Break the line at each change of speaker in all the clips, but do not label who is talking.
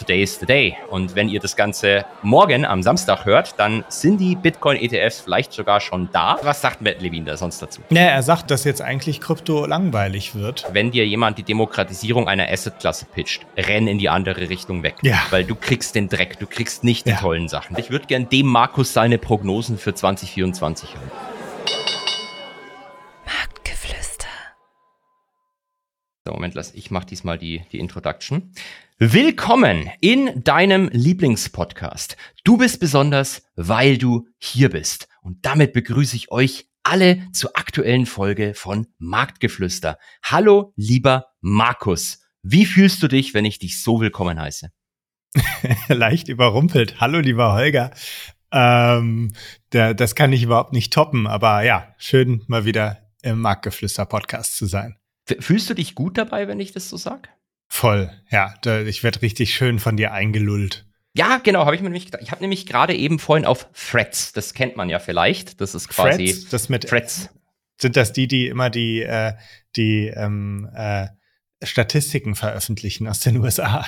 today is the day. Und wenn ihr das Ganze morgen am Samstag hört, dann sind die Bitcoin-ETFs vielleicht sogar schon da. Was sagt Matt Levine da sonst dazu?
Ja, er sagt, dass jetzt eigentlich Krypto langweilig wird.
Wenn dir jemand die Demokratisierung einer Asset-Klasse pitcht, renn in die andere Richtung weg.
Ja.
Weil du kriegst den Dreck, du kriegst nicht die
Ja.
tollen Sachen. Ich würde gern dem Markus seine Prognosen für 2024 hören.
Marktgeflüster.
So, Moment, lass, ich mache diesmal die, die Introduction. Willkommen in deinem Lieblingspodcast. Du bist besonders, weil du hier bist. Und damit begrüße ich euch alle zur aktuellen Folge von Marktgeflüster. Hallo, lieber Markus. Wie fühlst du dich, wenn ich dich so willkommen heiße?
Leicht überrumpelt. Hallo, lieber Holger. Ähm, der, das kann ich überhaupt nicht toppen, aber ja, schön mal wieder im Marktgeflüster-Podcast zu sein.
Fühlst du dich gut dabei, wenn ich das so sag?
Voll, ja. Da, ich werde richtig schön von dir eingelullt.
Ja, genau, habe ich mir nämlich gedacht. Ich habe nämlich gerade eben vorhin auf Threads, das kennt man ja vielleicht, das ist quasi
Threads, das mit
Threads.
sind das die, die immer die, äh, die ähm, äh, Statistiken veröffentlichen aus den USA.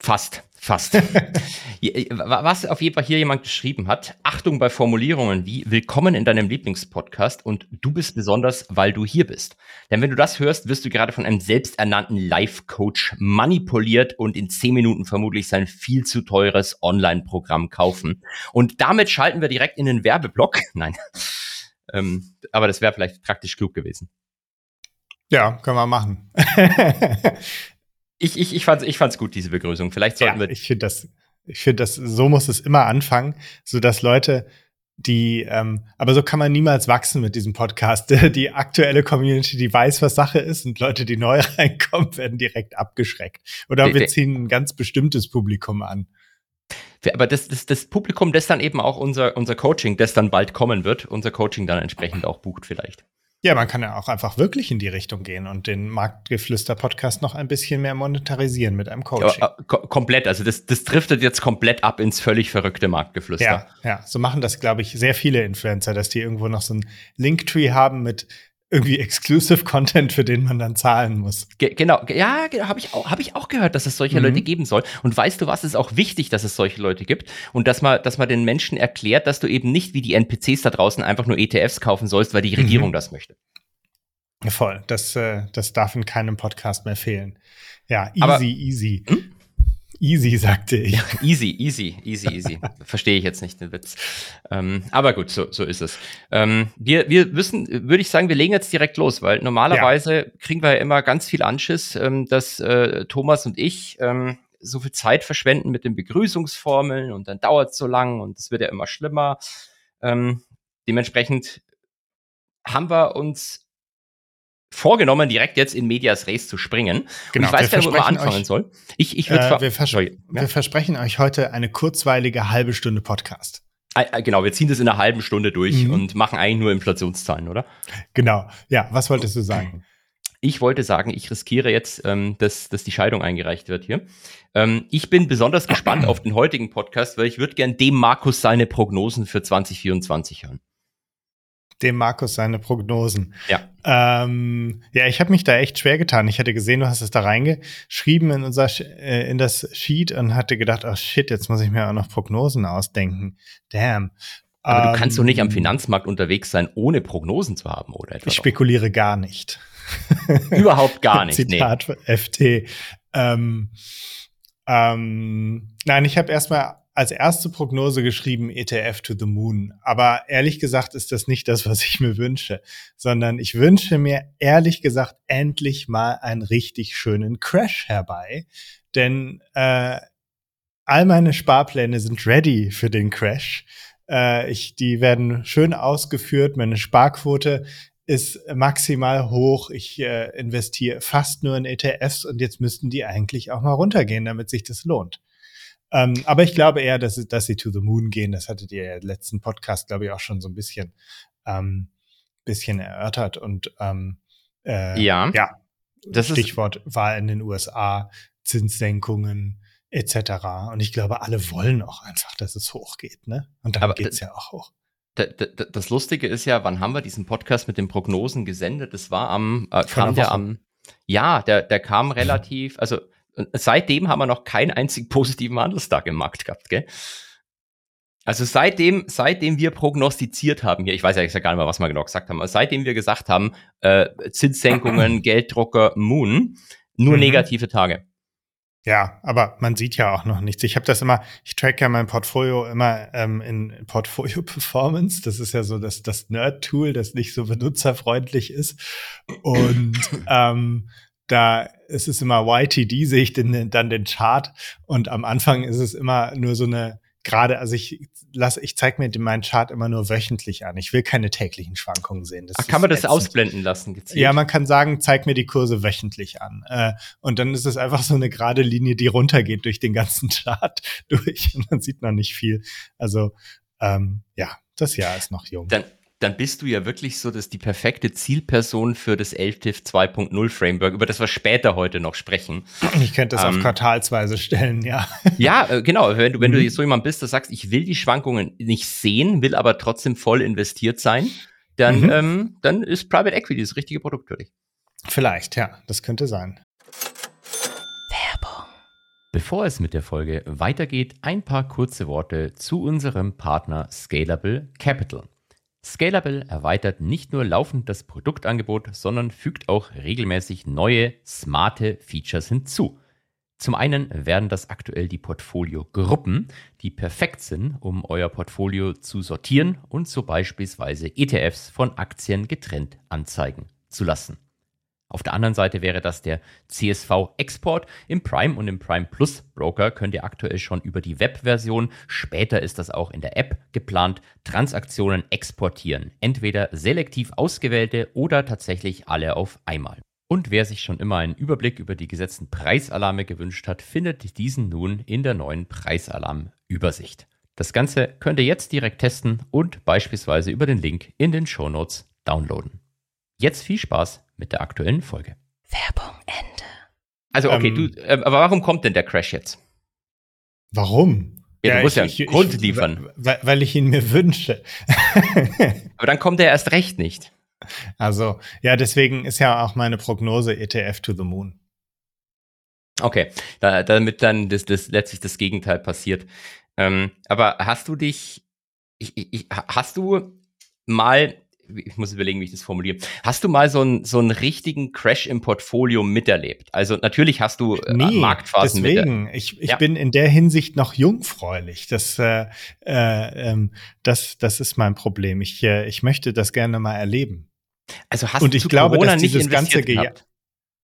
Fast, fast. Je- Was auf jeden Fall hier jemand geschrieben hat, Achtung bei Formulierungen wie Willkommen in deinem Lieblingspodcast und du bist besonders, weil du hier bist. Denn wenn du das hörst, wirst du gerade von einem selbsternannten Life-Coach manipuliert und in zehn Minuten vermutlich sein viel zu teures Online-Programm kaufen. Und damit schalten wir direkt in den Werbeblock. Nein. Ähm, aber das wäre vielleicht praktisch klug gewesen.
Ja, können wir machen.
Ich, ich, ich fand's, ich fand's gut, diese Begrüßung. Vielleicht sollten
ja,
wir
ich finde das, ich finde das, so muss es immer anfangen, so dass Leute, die, ähm, aber so kann man niemals wachsen mit diesem Podcast. Die aktuelle Community, die weiß, was Sache ist, und Leute, die neu reinkommen, werden direkt abgeschreckt. Oder
Wir-
wir
wir-
ziehen ein ganz bestimmtes Publikum an.
Aber das, das, das Publikum, das dann eben auch unser, unser Coaching, das dann bald kommen wird, unser Coaching dann entsprechend auch bucht vielleicht.
Ja, man kann ja auch einfach wirklich in die Richtung gehen und den Marktgeflüster-Podcast noch ein bisschen mehr monetarisieren mit einem Coaching.
Ja, äh, ko komplett, also das, das driftet jetzt komplett ab ins völlig verrückte Marktgeflüster.
Ja, ja, so machen das, glaube ich, sehr viele Influencer, dass die irgendwo noch so ein Linktree haben mit irgendwie Exclusive Content, für den man dann zahlen muss.
Ge genau, ge- ja, genau, habe ich, auch- hab ich auch gehört, dass es solche
Mhm.
Leute geben soll. Und weißt du was, es ist auch wichtig, dass es solche Leute gibt und dass man, dass man den Menschen erklärt, dass du eben nicht wie die NPCs da draußen einfach nur ETFs kaufen sollst, weil die
Mhm.
Regierung das möchte.
Voll, das, äh, das darf in keinem Podcast mehr fehlen. Ja, easy,
Aber-
easy.
Hm?
Easy, sagte ich.
Easy, easy, easy, easy. Verstehe ich jetzt nicht den Witz. Ähm, aber gut, so, so ist es. Ähm, wir, wir wissen, würde ich sagen, wir legen jetzt direkt los, weil normalerweise kriegen wir ja immer ganz viel Anschiss, ähm, dass äh, Thomas und ich ähm, so viel Zeit verschwenden mit den Begrüßungsformeln und dann dauert es so lang und es wird ja immer schlimmer. Ähm, dementsprechend haben wir uns vorgenommen, direkt jetzt in Medias Res zu springen.
Genau,
und ich weiß
wir
gar nicht, wo man anfangen
euch-
soll. Ich, ich würde
Äh, wir, vers
Sorry, ja.
wir versprechen euch heute eine kurzweilige halbe Stunde Podcast.
Genau, wir ziehen das in einer halben Stunde durch
Mhm.
und machen eigentlich nur Inflationszahlen, oder?
Genau. Ja, was wolltest du sagen?
Ich wollte sagen, ich riskiere jetzt, ähm, dass, dass die Scheidung eingereicht wird hier. Ähm, ich bin besonders gespannt auf den heutigen Podcast, weil ich würde gern dem Markus seine Prognosen für 2024 hören.
Dem Markus seine Prognosen.
Ja.
Ähm, ja, ich habe mich da echt schwer getan. Ich hatte gesehen, du hast es da reingeschrieben in unser äh, in das Sheet und hatte gedacht, oh shit, jetzt muss ich mir auch noch Prognosen ausdenken. Damn.
Aber du kannst doch nicht am
Ähm,
Finanzmarkt unterwegs sein, ohne Prognosen zu haben, oder etwa?
Ich spekuliere gar nicht.
Überhaupt gar nicht. Nee.
Zitat von FT. Ähm, ähm, nein, ich habe erstmal als erste Prognose geschrieben ETF to the Moon. Aber ehrlich gesagt ist das nicht das, was ich mir wünsche, sondern ich wünsche mir ehrlich gesagt endlich mal einen richtig schönen Crash herbei. Denn äh, all meine Sparpläne sind ready für den Crash. Äh, ich, die werden schön ausgeführt. Meine Sparquote ist maximal hoch. Ich äh, investiere fast nur in ETFs und jetzt müssten die eigentlich auch mal runtergehen, damit sich das lohnt. Ähm, aber ich glaube eher, dass, dass sie to the moon gehen. Das hattet ihr ja im letzten Podcast, glaube ich, auch schon so ein bisschen, ähm, bisschen erörtert. Und ähm, äh,
Ja.
ja,
Das ist-
Stichwort war in den USA, Zinssenkungen etc. Und ich glaube, alle wollen auch einfach, dass es hochgeht. Ne? Und dann
Aber
geht's ja auch hoch.
Da- da- da- Das Lustige ist ja, wann haben wir diesen Podcast mit den Prognosen gesendet? Das war am, äh, kam der am, ja, der, der kam relativ, also seitdem haben wir noch keinen einzigen positiven Handelstag im Markt gehabt, gell? Also seitdem, seitdem wir prognostiziert haben, hier, ich weiß ja gar nicht mehr, was wir genau gesagt haben, aber seitdem wir gesagt haben, äh, Zinssenkungen, Gelddrucker, Moon, nur mhm. negative Tage.
Ja, aber man sieht ja auch noch nichts. Ich habe das immer, ich track ja mein Portfolio immer ähm, in Portfolio Performance. Das ist ja so das, das Nerd-Tool, das nicht so benutzerfreundlich ist. Und ähm, da ist es immer YTD, sehe ich den, dann den Chart. Und am Anfang ist es immer nur so eine gerade, also ich lasse, ich zeige mir meinen Chart immer nur wöchentlich an. Ich will keine täglichen Schwankungen sehen.
Das Ach, kann man das ätzend. ausblenden lassen?
Gezielt? Ja, man kann sagen, zeig mir die Kurse wöchentlich an. Äh, und dann ist es einfach so eine gerade Linie, die runtergeht durch den ganzen Chart durch. Und man sieht noch nicht viel. Also ähm, ja, das Jahr ist noch jung.
Dann dann bist du ja wirklich so, dass die perfekte Zielperson für das LTIF 2.0 Framework, über das wir später heute noch sprechen.
Ich könnte das ähm, auf Quartalsweise stellen, ja.
Ja, äh, genau. Wenn du, wenn mhm. du so jemand bist, der sagst, ich will die Schwankungen nicht sehen, will aber trotzdem voll investiert sein, dann, mhm. ähm, dann ist Private Equity das richtige Produkt für dich.
Vielleicht, ja, das könnte sein.
Werbung. Bevor es mit der Folge weitergeht, ein paar kurze Worte zu unserem Partner Scalable Capital. Scalable erweitert nicht nur laufend das Produktangebot, sondern fügt auch regelmäßig neue, smarte Features hinzu. Zum einen werden das aktuell die Portfolio-Gruppen, die perfekt sind, um euer Portfolio zu sortieren und so beispielsweise ETFs von Aktien getrennt anzeigen zu lassen. Auf der anderen Seite wäre das der CSV-Export. Im Prime und im Prime Plus Broker könnt ihr aktuell schon über die Web-Version, später ist das auch in der App geplant, Transaktionen exportieren. Entweder selektiv ausgewählte oder tatsächlich alle auf einmal. Und wer sich schon immer einen Überblick über die gesetzten Preisalarme gewünscht hat, findet diesen nun in der neuen Preisalarm-Übersicht. Das Ganze könnt ihr jetzt direkt testen und beispielsweise über den Link in den Shownotes downloaden. Jetzt viel Spaß mit der aktuellen Folge. Werbung Ende. Also okay, ähm, du, äh, aber warum kommt denn der Crash jetzt?
Warum?
Ja, du musst ich, ja einen Grund liefern.
Weil, weil ich ihn mir wünsche.
aber dann kommt er erst recht nicht.
Also, ja, deswegen ist ja auch meine Prognose ETF to the Moon.
Okay, da, damit dann das, das letztlich das Gegenteil passiert. Ähm, aber hast du dich, ich, ich, hast du mal ich muss überlegen, wie ich das formuliere. Hast du mal so einen, so einen richtigen Crash im Portfolio miterlebt? Also natürlich hast du
äh, nee, Marktphasen deswegen. Mit ich ich ja. bin in der Hinsicht noch jungfräulich. Das, äh, äh, ähm, das, das ist mein Problem. Ich, äh, ich möchte das gerne mal erleben.
Also hast Und ich du glaube, Corona dass dieses ganze gehabt?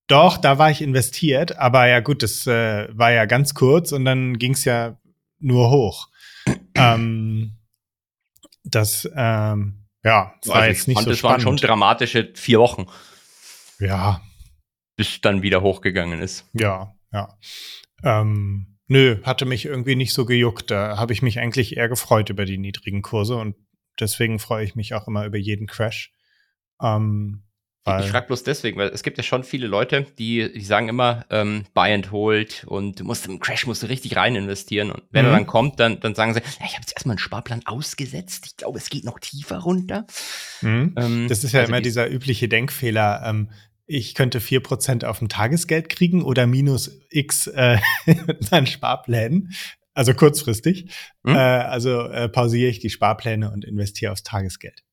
Doch, da war ich investiert, aber ja gut, das äh, war ja ganz kurz und dann ging es ja nur hoch. ähm, das ähm, ja,
war also jetzt nicht fand, so das spannend. waren schon dramatische vier Wochen.
Ja.
Bis dann wieder hochgegangen ist.
Ja, ja. Ähm, nö, hatte mich irgendwie nicht so gejuckt. Da habe ich mich eigentlich eher gefreut über die niedrigen Kurse und deswegen freue ich mich auch immer über jeden Crash. Ähm,
weil ich frage bloß deswegen, weil es gibt ja schon viele Leute, die, die sagen immer, ähm, buy and hold und du musst im Crash musst du richtig rein investieren. Und wenn mhm. er dann kommt, dann, dann sagen sie, ja, ich habe jetzt erstmal einen Sparplan ausgesetzt. Ich glaube, es geht noch tiefer runter.
Mhm. Ähm, das ist ja also immer die, dieser übliche Denkfehler. Ähm, ich könnte vier Prozent auf dem Tagesgeld kriegen oder minus X äh, mit meinen Sparplänen. Also kurzfristig. Mhm. Äh, also äh, pausiere ich die Sparpläne und investiere aufs Tagesgeld.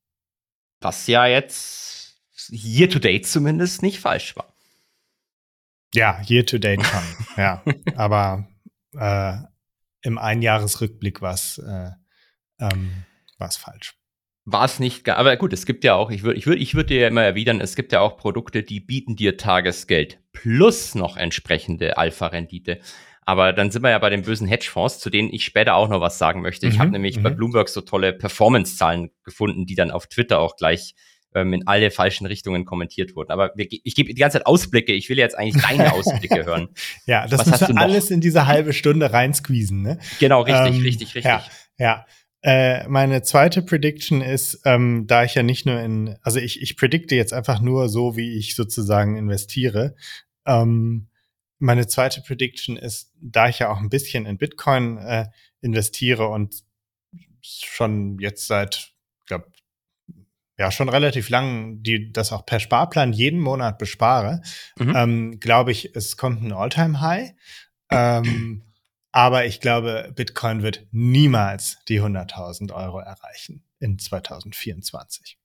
Was ja jetzt year to date zumindest nicht falsch war.
Ja, year to date schon. ja, aber äh, im Einjahresrückblick war es äh, ähm, falsch.
War es nicht, aber gut, es gibt ja auch, ich würde ich würd, ich würd dir ja immer erwidern, es gibt ja auch Produkte, die bieten dir Tagesgeld plus noch entsprechende Alpha-Rendite. Aber dann sind wir ja bei den bösen Hedgefonds, zu denen ich später auch noch was sagen möchte. Ich mhm, habe nämlich bei mhm. Bloomberg so tolle Performance-Zahlen gefunden, die dann auf Twitter auch gleich ähm, in alle falschen Richtungen kommentiert wurden. Aber wir, ich gebe die ganze Zeit Ausblicke. Ich will jetzt eigentlich deine Ausblicke hören.
ja, das Was müssen wir alles in diese halbe Stunde reinsqueezen, ne?
Genau, richtig, ähm, richtig, richtig.
Ja, ja. Äh, meine zweite Prediction ist, ähm, da ich ja nicht nur in, also ich, ich predikte jetzt einfach nur so, wie ich sozusagen investiere. Ähm, meine zweite Prediction ist, da ich ja auch ein bisschen in Bitcoin äh, investiere und schon jetzt seit, ja schon relativ lang, die das auch per Sparplan jeden Monat bespare, mhm. ähm, glaube ich, es kommt ein All-Time-High. Ähm, aber ich glaube, Bitcoin wird niemals die 100.000 Euro erreichen in 2024.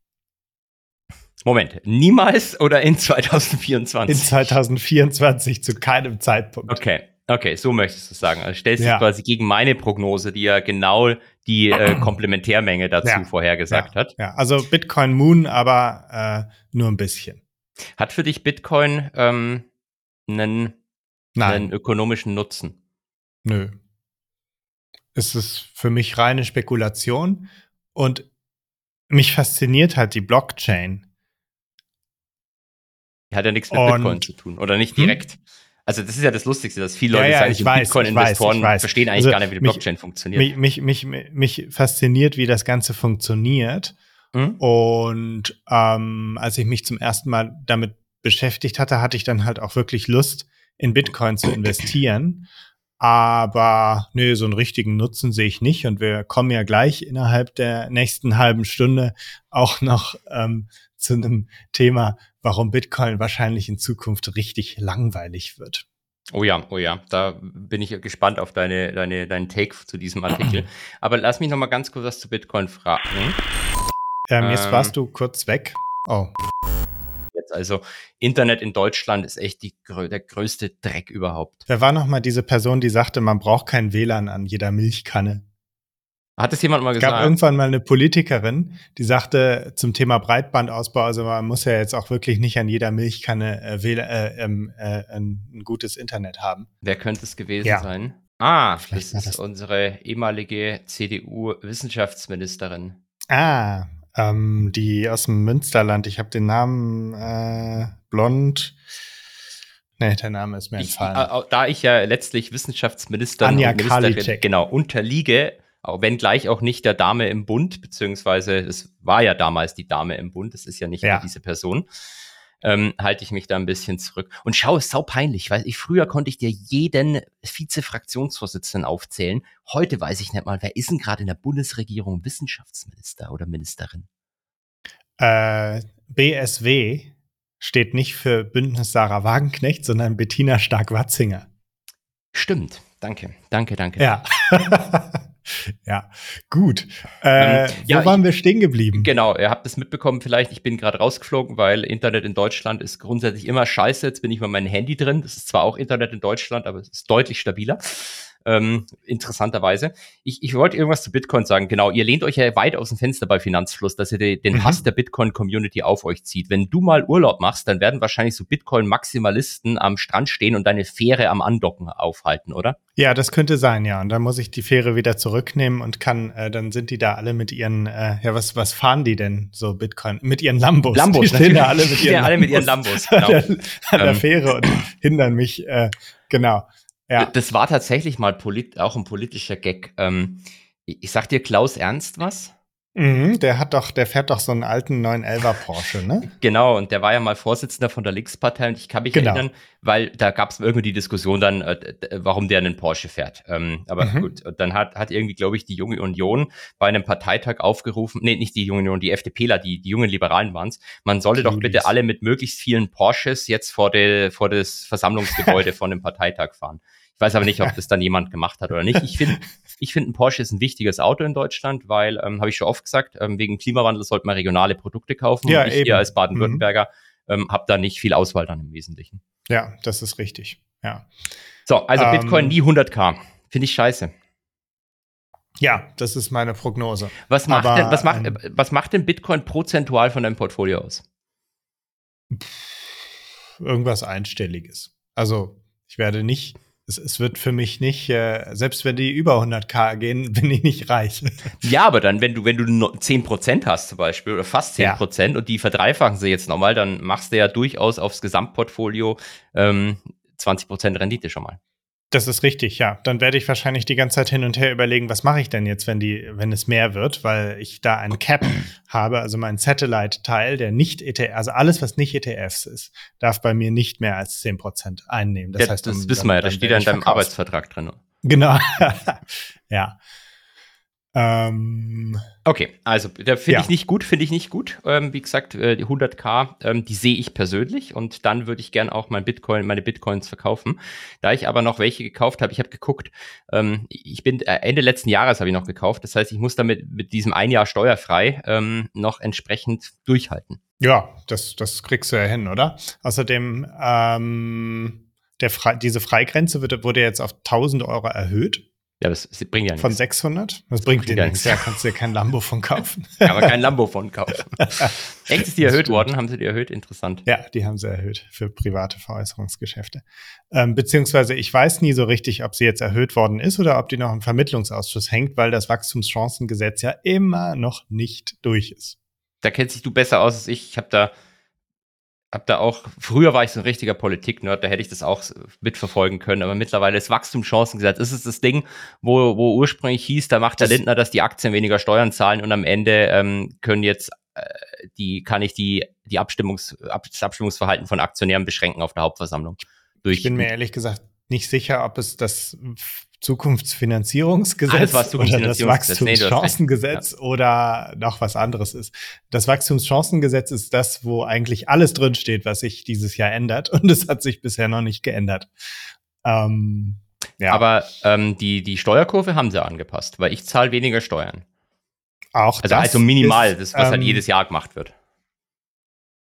Moment, niemals oder in 2024?
In 2024 zu keinem Zeitpunkt.
Okay, okay, so möchtest du sagen. Also stellst du ja. quasi gegen meine Prognose, die ja genau die äh, Komplementärmenge dazu ja. vorhergesagt
ja.
hat.
Ja, also Bitcoin Moon, aber äh, nur ein bisschen.
Hat für dich Bitcoin ähm, einen, einen ökonomischen Nutzen?
Nö. Es ist für mich reine Spekulation und mich fasziniert halt die Blockchain.
Hat ja nichts mit und, Bitcoin zu tun oder nicht hm? direkt. Hm? Also das ist ja das Lustigste, dass viele Leute ja, ja, sagen, Bitcoin-Investoren verstehen eigentlich also gar nicht, wie die Blockchain
mich,
funktioniert.
Mich, mich, mich, mich fasziniert, wie das Ganze funktioniert. Hm? Und ähm, als ich mich zum ersten Mal damit beschäftigt hatte, hatte ich dann halt auch wirklich Lust, in Bitcoin zu investieren. Aber nö, so einen richtigen Nutzen sehe ich nicht. Und wir kommen ja gleich innerhalb der nächsten halben Stunde auch noch ähm, zu einem Thema, warum Bitcoin wahrscheinlich in Zukunft richtig langweilig wird.
Oh ja, oh ja, da bin ich gespannt auf deine, deine, deinen Take zu diesem Artikel. Aber lass mich noch mal ganz kurz was zu Bitcoin fragen.
Ähm, jetzt ähm, warst du kurz weg. Oh
jetzt. Also Internet in Deutschland ist echt die, der größte Dreck überhaupt.
Wer war noch mal diese Person, die sagte, man braucht kein WLAN an jeder Milchkanne?
Hat es jemand mal gesagt? Es
gab irgendwann mal eine Politikerin, die sagte zum Thema Breitbandausbau, also man muss ja jetzt auch wirklich nicht an jeder Milchkanne äh, äh, ähm, äh, ein, gutes Internet haben.
Wer könnte es gewesen ja. sein? Ah, Vielleicht das ist das unsere ehemalige CDU-Wissenschaftsministerin.
Ah, ähm, die aus dem Münsterland. Ich habe den Namen äh, Blond. Nee, der Name ist mir entfallen. Ich,
äh, da ich ja letztlich Wissenschaftsminister
Anja Ministerin,
genau, unterliege, auch wenn gleich auch nicht der Dame im Bund, beziehungsweise es war ja damals die Dame im Bund, es ist ja nicht ja. diese Person ähm, halte ich mich da ein bisschen zurück. Und schau, ist sau peinlich, weil ich früher konnte ich dir jeden Vize-Fraktionsvorsitzenden aufzählen. Heute weiß ich nicht mal, wer ist denn gerade in der Bundesregierung Wissenschaftsminister oder Ministerin?
Äh, BSW steht nicht für Bündnis Sarah Wagenknecht, sondern Bettina Stark-Watzinger.
Stimmt. Danke, danke, danke.
Ja. ja, gut. Äh, ähm, ja, wo waren ich, wir stehen geblieben?
Genau, ihr habt es mitbekommen vielleicht. Ich bin gerade rausgeflogen, weil Internet in Deutschland ist grundsätzlich immer scheiße. Jetzt bin ich mit meinem Handy drin. Das ist zwar auch Internet in Deutschland, aber es ist deutlich stabiler ähm, interessanterweise. Ich, ich wollte irgendwas zu Bitcoin sagen. Genau, ihr lehnt euch ja weit aus dem Fenster bei Finanzfluss, dass ihr de, den mhm. Hass der Bitcoin-Community auf euch zieht. Wenn du mal Urlaub machst, dann werden wahrscheinlich so Bitcoin-Maximalisten am Strand stehen und deine Fähre am Andocken aufhalten, oder?
Ja, das könnte sein, ja. Und dann muss ich die Fähre wieder zurücknehmen und kann, äh, dann sind die da alle mit ihren, äh, ja, was, was fahren die denn so Bitcoin? Mit ihren Lambos.
Lambos,
die stehen da alle mit ihren,
ja, alle mit ihren Lambos. Genau.
an, der, an der ähm. Fähre und hindern mich, äh, genau.
Ja. Das war tatsächlich mal auch ein politischer Gag. Ähm, ich sag dir Klaus Ernst was?
Mhm, der hat doch, der fährt doch so einen alten 911er Porsche, ne?
Genau, und der war ja mal Vorsitzender von der Linkspartei und ich kann mich genau. erinnern, weil da gab es irgendwie die Diskussion dann, äh, warum der einen Porsche fährt. Ähm, aber mhm. gut, und dann hat, hat irgendwie, glaube ich, die Junge Union bei einem Parteitag aufgerufen, nee, nicht die Junge Union, die FDPler, die, die jungen Liberalen waren es, man solle doch bitte alle mit möglichst vielen Porsches jetzt vor, de, vor das Versammlungsgebäude von dem Parteitag fahren. Ich weiß aber nicht, ob das dann jemand gemacht hat oder nicht. Ich finde, ich finde, ein Porsche ist ein wichtiges Auto in Deutschland, weil, ähm, habe ich schon oft gesagt, ähm, wegen Klimawandel sollte man regionale Produkte kaufen.
Ja,
und ich
eben.
hier als Baden-Württemberger mhm. ähm, habe da nicht viel Auswahl dann im Wesentlichen.
Ja, das ist richtig. Ja.
So, also ähm, Bitcoin nie 100k. Finde ich scheiße.
Ja, das ist meine Prognose.
Was macht, aber, denn, was, macht, ähm, was macht denn Bitcoin prozentual von deinem Portfolio aus?
Irgendwas Einstelliges. Also, ich werde nicht es, es wird für mich nicht, äh, selbst wenn die über 100k gehen, bin ich nicht reich.
Ja, aber dann, wenn du, wenn du 10% hast zum Beispiel oder fast 10% ja. und die verdreifachen sie jetzt nochmal, dann machst du ja durchaus aufs Gesamtportfolio ähm, 20% Rendite schon mal.
Das ist richtig, ja. Dann werde ich wahrscheinlich die ganze Zeit hin und her überlegen, was mache ich denn jetzt, wenn die, wenn es mehr wird, weil ich da ein Cap habe, also mein Satellite-Teil, der nicht ETF, also alles, was nicht ETFs ist, darf bei mir nicht mehr als 10% einnehmen.
Das ja, heißt, das um, wissen wir ja, das steht ja in deinem Arbeitsvertrag drin.
Genau. ja. Ähm,
okay, also da finde
Ja.
ich nicht gut, finde ich nicht gut. Ähm, wie gesagt, äh, die 100k, ähm, die sehe ich persönlich und dann würde ich gern auch mein Bitcoin, meine Bitcoins verkaufen. Da ich aber noch welche gekauft habe, ich habe geguckt, ähm, ich bin äh, Ende letzten Jahres habe ich noch gekauft. Das heißt, ich muss damit mit diesem ein Jahr steuerfrei ähm, noch entsprechend durchhalten.
ja, das, das kriegst du ja hin, oder? Außerdem, ähm, der Fre diese Freigrenze wird, wurde jetzt auf 1000 Euro erhöht
Ja, das, das bringt ja
von
nichts.
600. Das bringt dir
Ja,
nichts,
nichts.
da kannst du dir kein Lambo von kaufen.
Kann aber kein Lambo von kaufen. Echt ist die
Das
erhöht worden? Haben sie die erhöht? Interessant.
Ja, die haben sie erhöht für private Veräußerungsgeschäfte. Ähm, beziehungsweise ich weiß nie so richtig, ob sie jetzt erhöht worden ist oder ob die noch im Vermittlungsausschuss hängt, weil das Wachstumschancengesetz ja immer noch nicht durch ist.
da kennst dich du besser aus als ich. Ich habe da, hab da auch, früher war ich so ein richtiger Politik-Nerd, da hätte ich das auch mitverfolgen können, aber mittlerweile ist Wachstumschancengesetz, ist es das Ding, wo, wo ursprünglich hieß, da macht der
Das-
Lindner, dass die Aktien weniger Steuern zahlen und am Ende ähm, können jetzt äh, die, kann ich die, die Abstimmungs, Ab, das Abstimmungsverhalten von Aktionären beschränken auf der Hauptversammlung. Durch,
Ich bin mir ehrlich gesagt nicht sicher, ob es das Zukunftsfinanzierungsgesetz
Alles war
oder das
Zukunftsfinanzierungsgesetz. Nee.
Wachstumschancengesetz oder noch was anderes ist. Das Wachstumschancengesetz ist das, wo eigentlich alles drinsteht, was sich dieses Jahr ändert. Und es hat sich bisher noch nicht geändert. Ähm, ja,
Aber ähm, die, die Steuerkurve haben sie angepasst, weil ich zahle weniger Steuern.
auch
Also,
das
also minimal,
ist,
das, was halt
ähm,
jedes Jahr gemacht wird.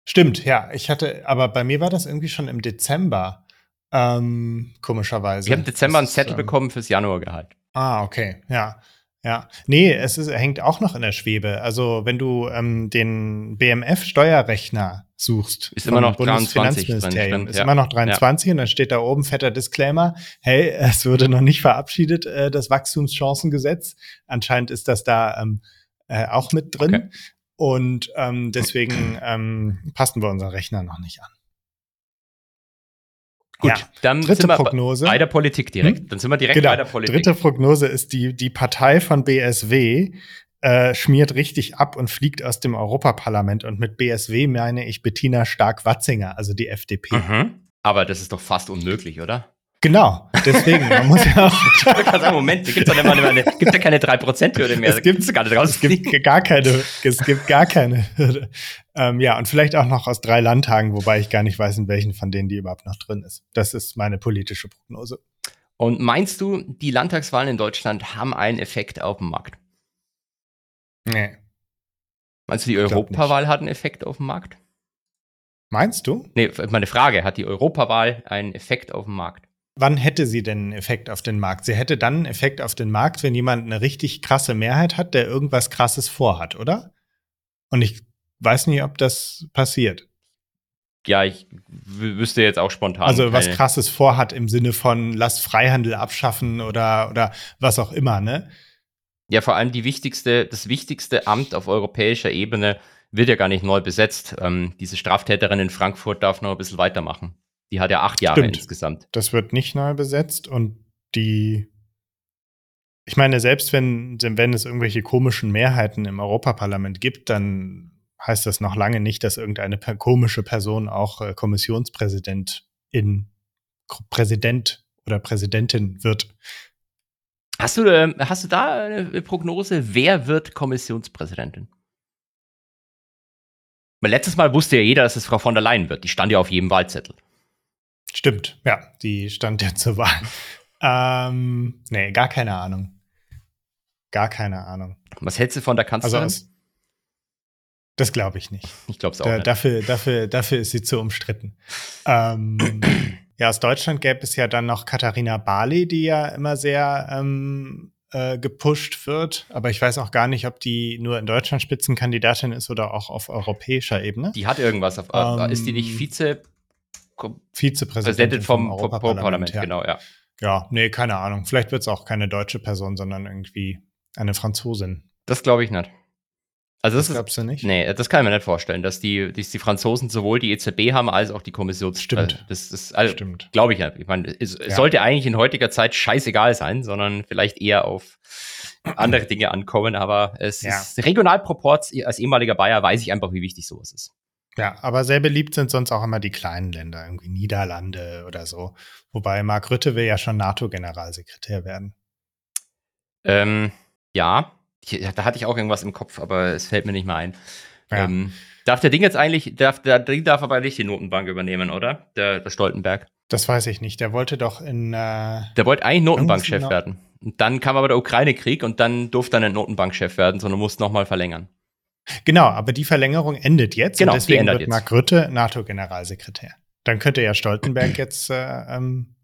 Stimmt, ja. Ich hatte, aber bei mir war das irgendwie schon im Dezember, ähm, komischerweise.
Wir haben im Dezember einen
Das ist,
Zettel
ähm,
bekommen fürs Januargehalt.
Ah, okay, ja. Ja, nee, es ist, hängt auch noch in der Schwebe. Also wenn du ähm, den BMF-Steuerrechner suchst,
Ist immer noch 23 drin,
Bundesfinanzministerium, ist
ja.
immer noch 23 und dann steht da oben fetter Disclaimer, hey, es wurde noch nicht verabschiedet, äh, das Wachstumschancengesetz. Anscheinend ist das da ähm, äh, auch mit drin.
Okay.
Und ähm, deswegen ähm, passen wir unseren Rechner noch nicht an.
Gut,
Ja.
dann
Dritte
sind wir
Prognose.
bei der Politik direkt.
Hm?
Dann sind wir direkt
Genau.
bei der Politik.
Dritte Prognose ist, die, die Partei von BSW äh, schmiert richtig ab und fliegt aus dem Europaparlament. Und mit BSW meine ich Bettina Stark-Watzinger, also die FDP.
Mhm. Aber das ist doch fast unmöglich, oder?
Genau, deswegen, man muss ja auch,
Ich wollte gerade sagen, Moment, es gibt eine, gibt ja keine 3%-Hürde mehr.
Es
Da
gibt-
gar nicht
es gibt gar keine, es gibt gar keine Hürde. Ähm, ja, und vielleicht auch noch aus drei Landtagen, wobei ich gar nicht weiß, in welchen von denen die überhaupt noch drin ist. Das ist meine politische Prognose.
Und meinst du, die Landtagswahlen in Deutschland haben einen Effekt auf den Markt?
Nee.
Meinst du, die Europawahl hat einen Effekt auf den Markt?
Meinst du?
Nee, meine Frage, hat die Europawahl einen Effekt auf den Markt?
Wann hätte sie denn einen Effekt auf den Markt? Sie hätte dann einen Effekt auf den Markt, wenn jemand eine richtig krasse Mehrheit hat, der irgendwas Krasses vorhat, oder? Und ich weiß nicht, ob das passiert.
Ja, ich wüsste jetzt auch spontan.
also was Krasses vorhat im Sinne von lass Freihandel abschaffen oder, oder was auch immer, ne?
Ja, vor allem die wichtigste, das wichtigste Amt auf europäischer Ebene wird ja gar nicht neu besetzt. Ähm, diese Straftäterin in Frankfurt darf noch ein bisschen weitermachen. Die hat ja acht Jahre
Stimmt.
insgesamt.
Das wird nicht neu besetzt und die ich meine, selbst wenn, wenn es irgendwelche komischen Mehrheiten im Europaparlament gibt, dann heißt das noch lange nicht, dass irgendeine komische Person auch äh, Kommissionspräsidentin, Präsident oder Präsidentin wird.
Hast du, ähm, hast du da eine Prognose? Wer wird Kommissionspräsidentin? Weil letztes Mal wusste ja jeder, dass es Frau von der Leyen wird. Die stand ja auf jedem Wahlzettel.
Stimmt, ja, die stand ja zur Wahl. ähm, nee, gar keine Ahnung. Gar keine Ahnung.
Was hältst du von der
Also
Kanzlerin?
aus, das glaube ich nicht.
ich glaube es auch
Da,
nicht.
dafür, dafür, dafür ist sie zu umstritten. Ähm, ja, aus Deutschland gäbe es ja dann noch Katharina Barley, die ja immer sehr ähm, äh, gepusht wird. Aber ich weiß auch gar nicht, ob die nur in Deutschland Spitzenkandidatin ist oder auch auf europäischer Ebene.
Die hat irgendwas. Auf,
Ähm,
ist die nicht Vize?
Vizepräsidentin
Präsidentin vom, vom
Europaparlament.
Parlament,
ja.
genau, ja.
ja, nee, keine Ahnung. Vielleicht wird es auch keine deutsche Person, sondern irgendwie eine Franzosin.
Das glaube ich nicht. Also
Das
das, ist,
glaubst du nicht?
nee, das kann ich mir nicht vorstellen, dass die, dass die Franzosen sowohl die EZB haben als auch die Kommission.
Stimmt.
Das ist, also,
Stimmt.
glaube ich nicht. Ich meine, es,
Ja.
sollte eigentlich in heutiger Zeit scheißegal sein, sondern vielleicht eher auf andere Dinge ankommen. Aber es
Ja.
ist Regionalproports. Als ehemaliger Bayer weiß ich einfach, wie wichtig sowas ist.
Ja, aber sehr beliebt sind sonst auch immer die kleinen Länder, irgendwie Niederlande oder so. Wobei Mark Rütte will ja schon NATO-Generalsekretär werden.
Ähm, ja, da hatte ich auch irgendwas im Kopf, aber es fällt mir nicht mehr ein. Ja. Ähm, darf der Ding jetzt eigentlich, darf, der Ding darf aber nicht die Notenbank übernehmen, oder? Der, der Stoltenberg.
Das weiß ich nicht. Der wollte doch in. Äh,
der wollte eigentlich Notenbankchef werden. Und dann kam aber der Ukraine-Krieg und dann durfte er nicht Notenbankchef werden, sondern musste nochmal verlängern.
Genau, aber die Verlängerung endet jetzt genau, und deswegen wird jetzt. Mark Rütte NATO-Generalsekretär. Dann könnte ja Stoltenberg jetzt äh, ähm,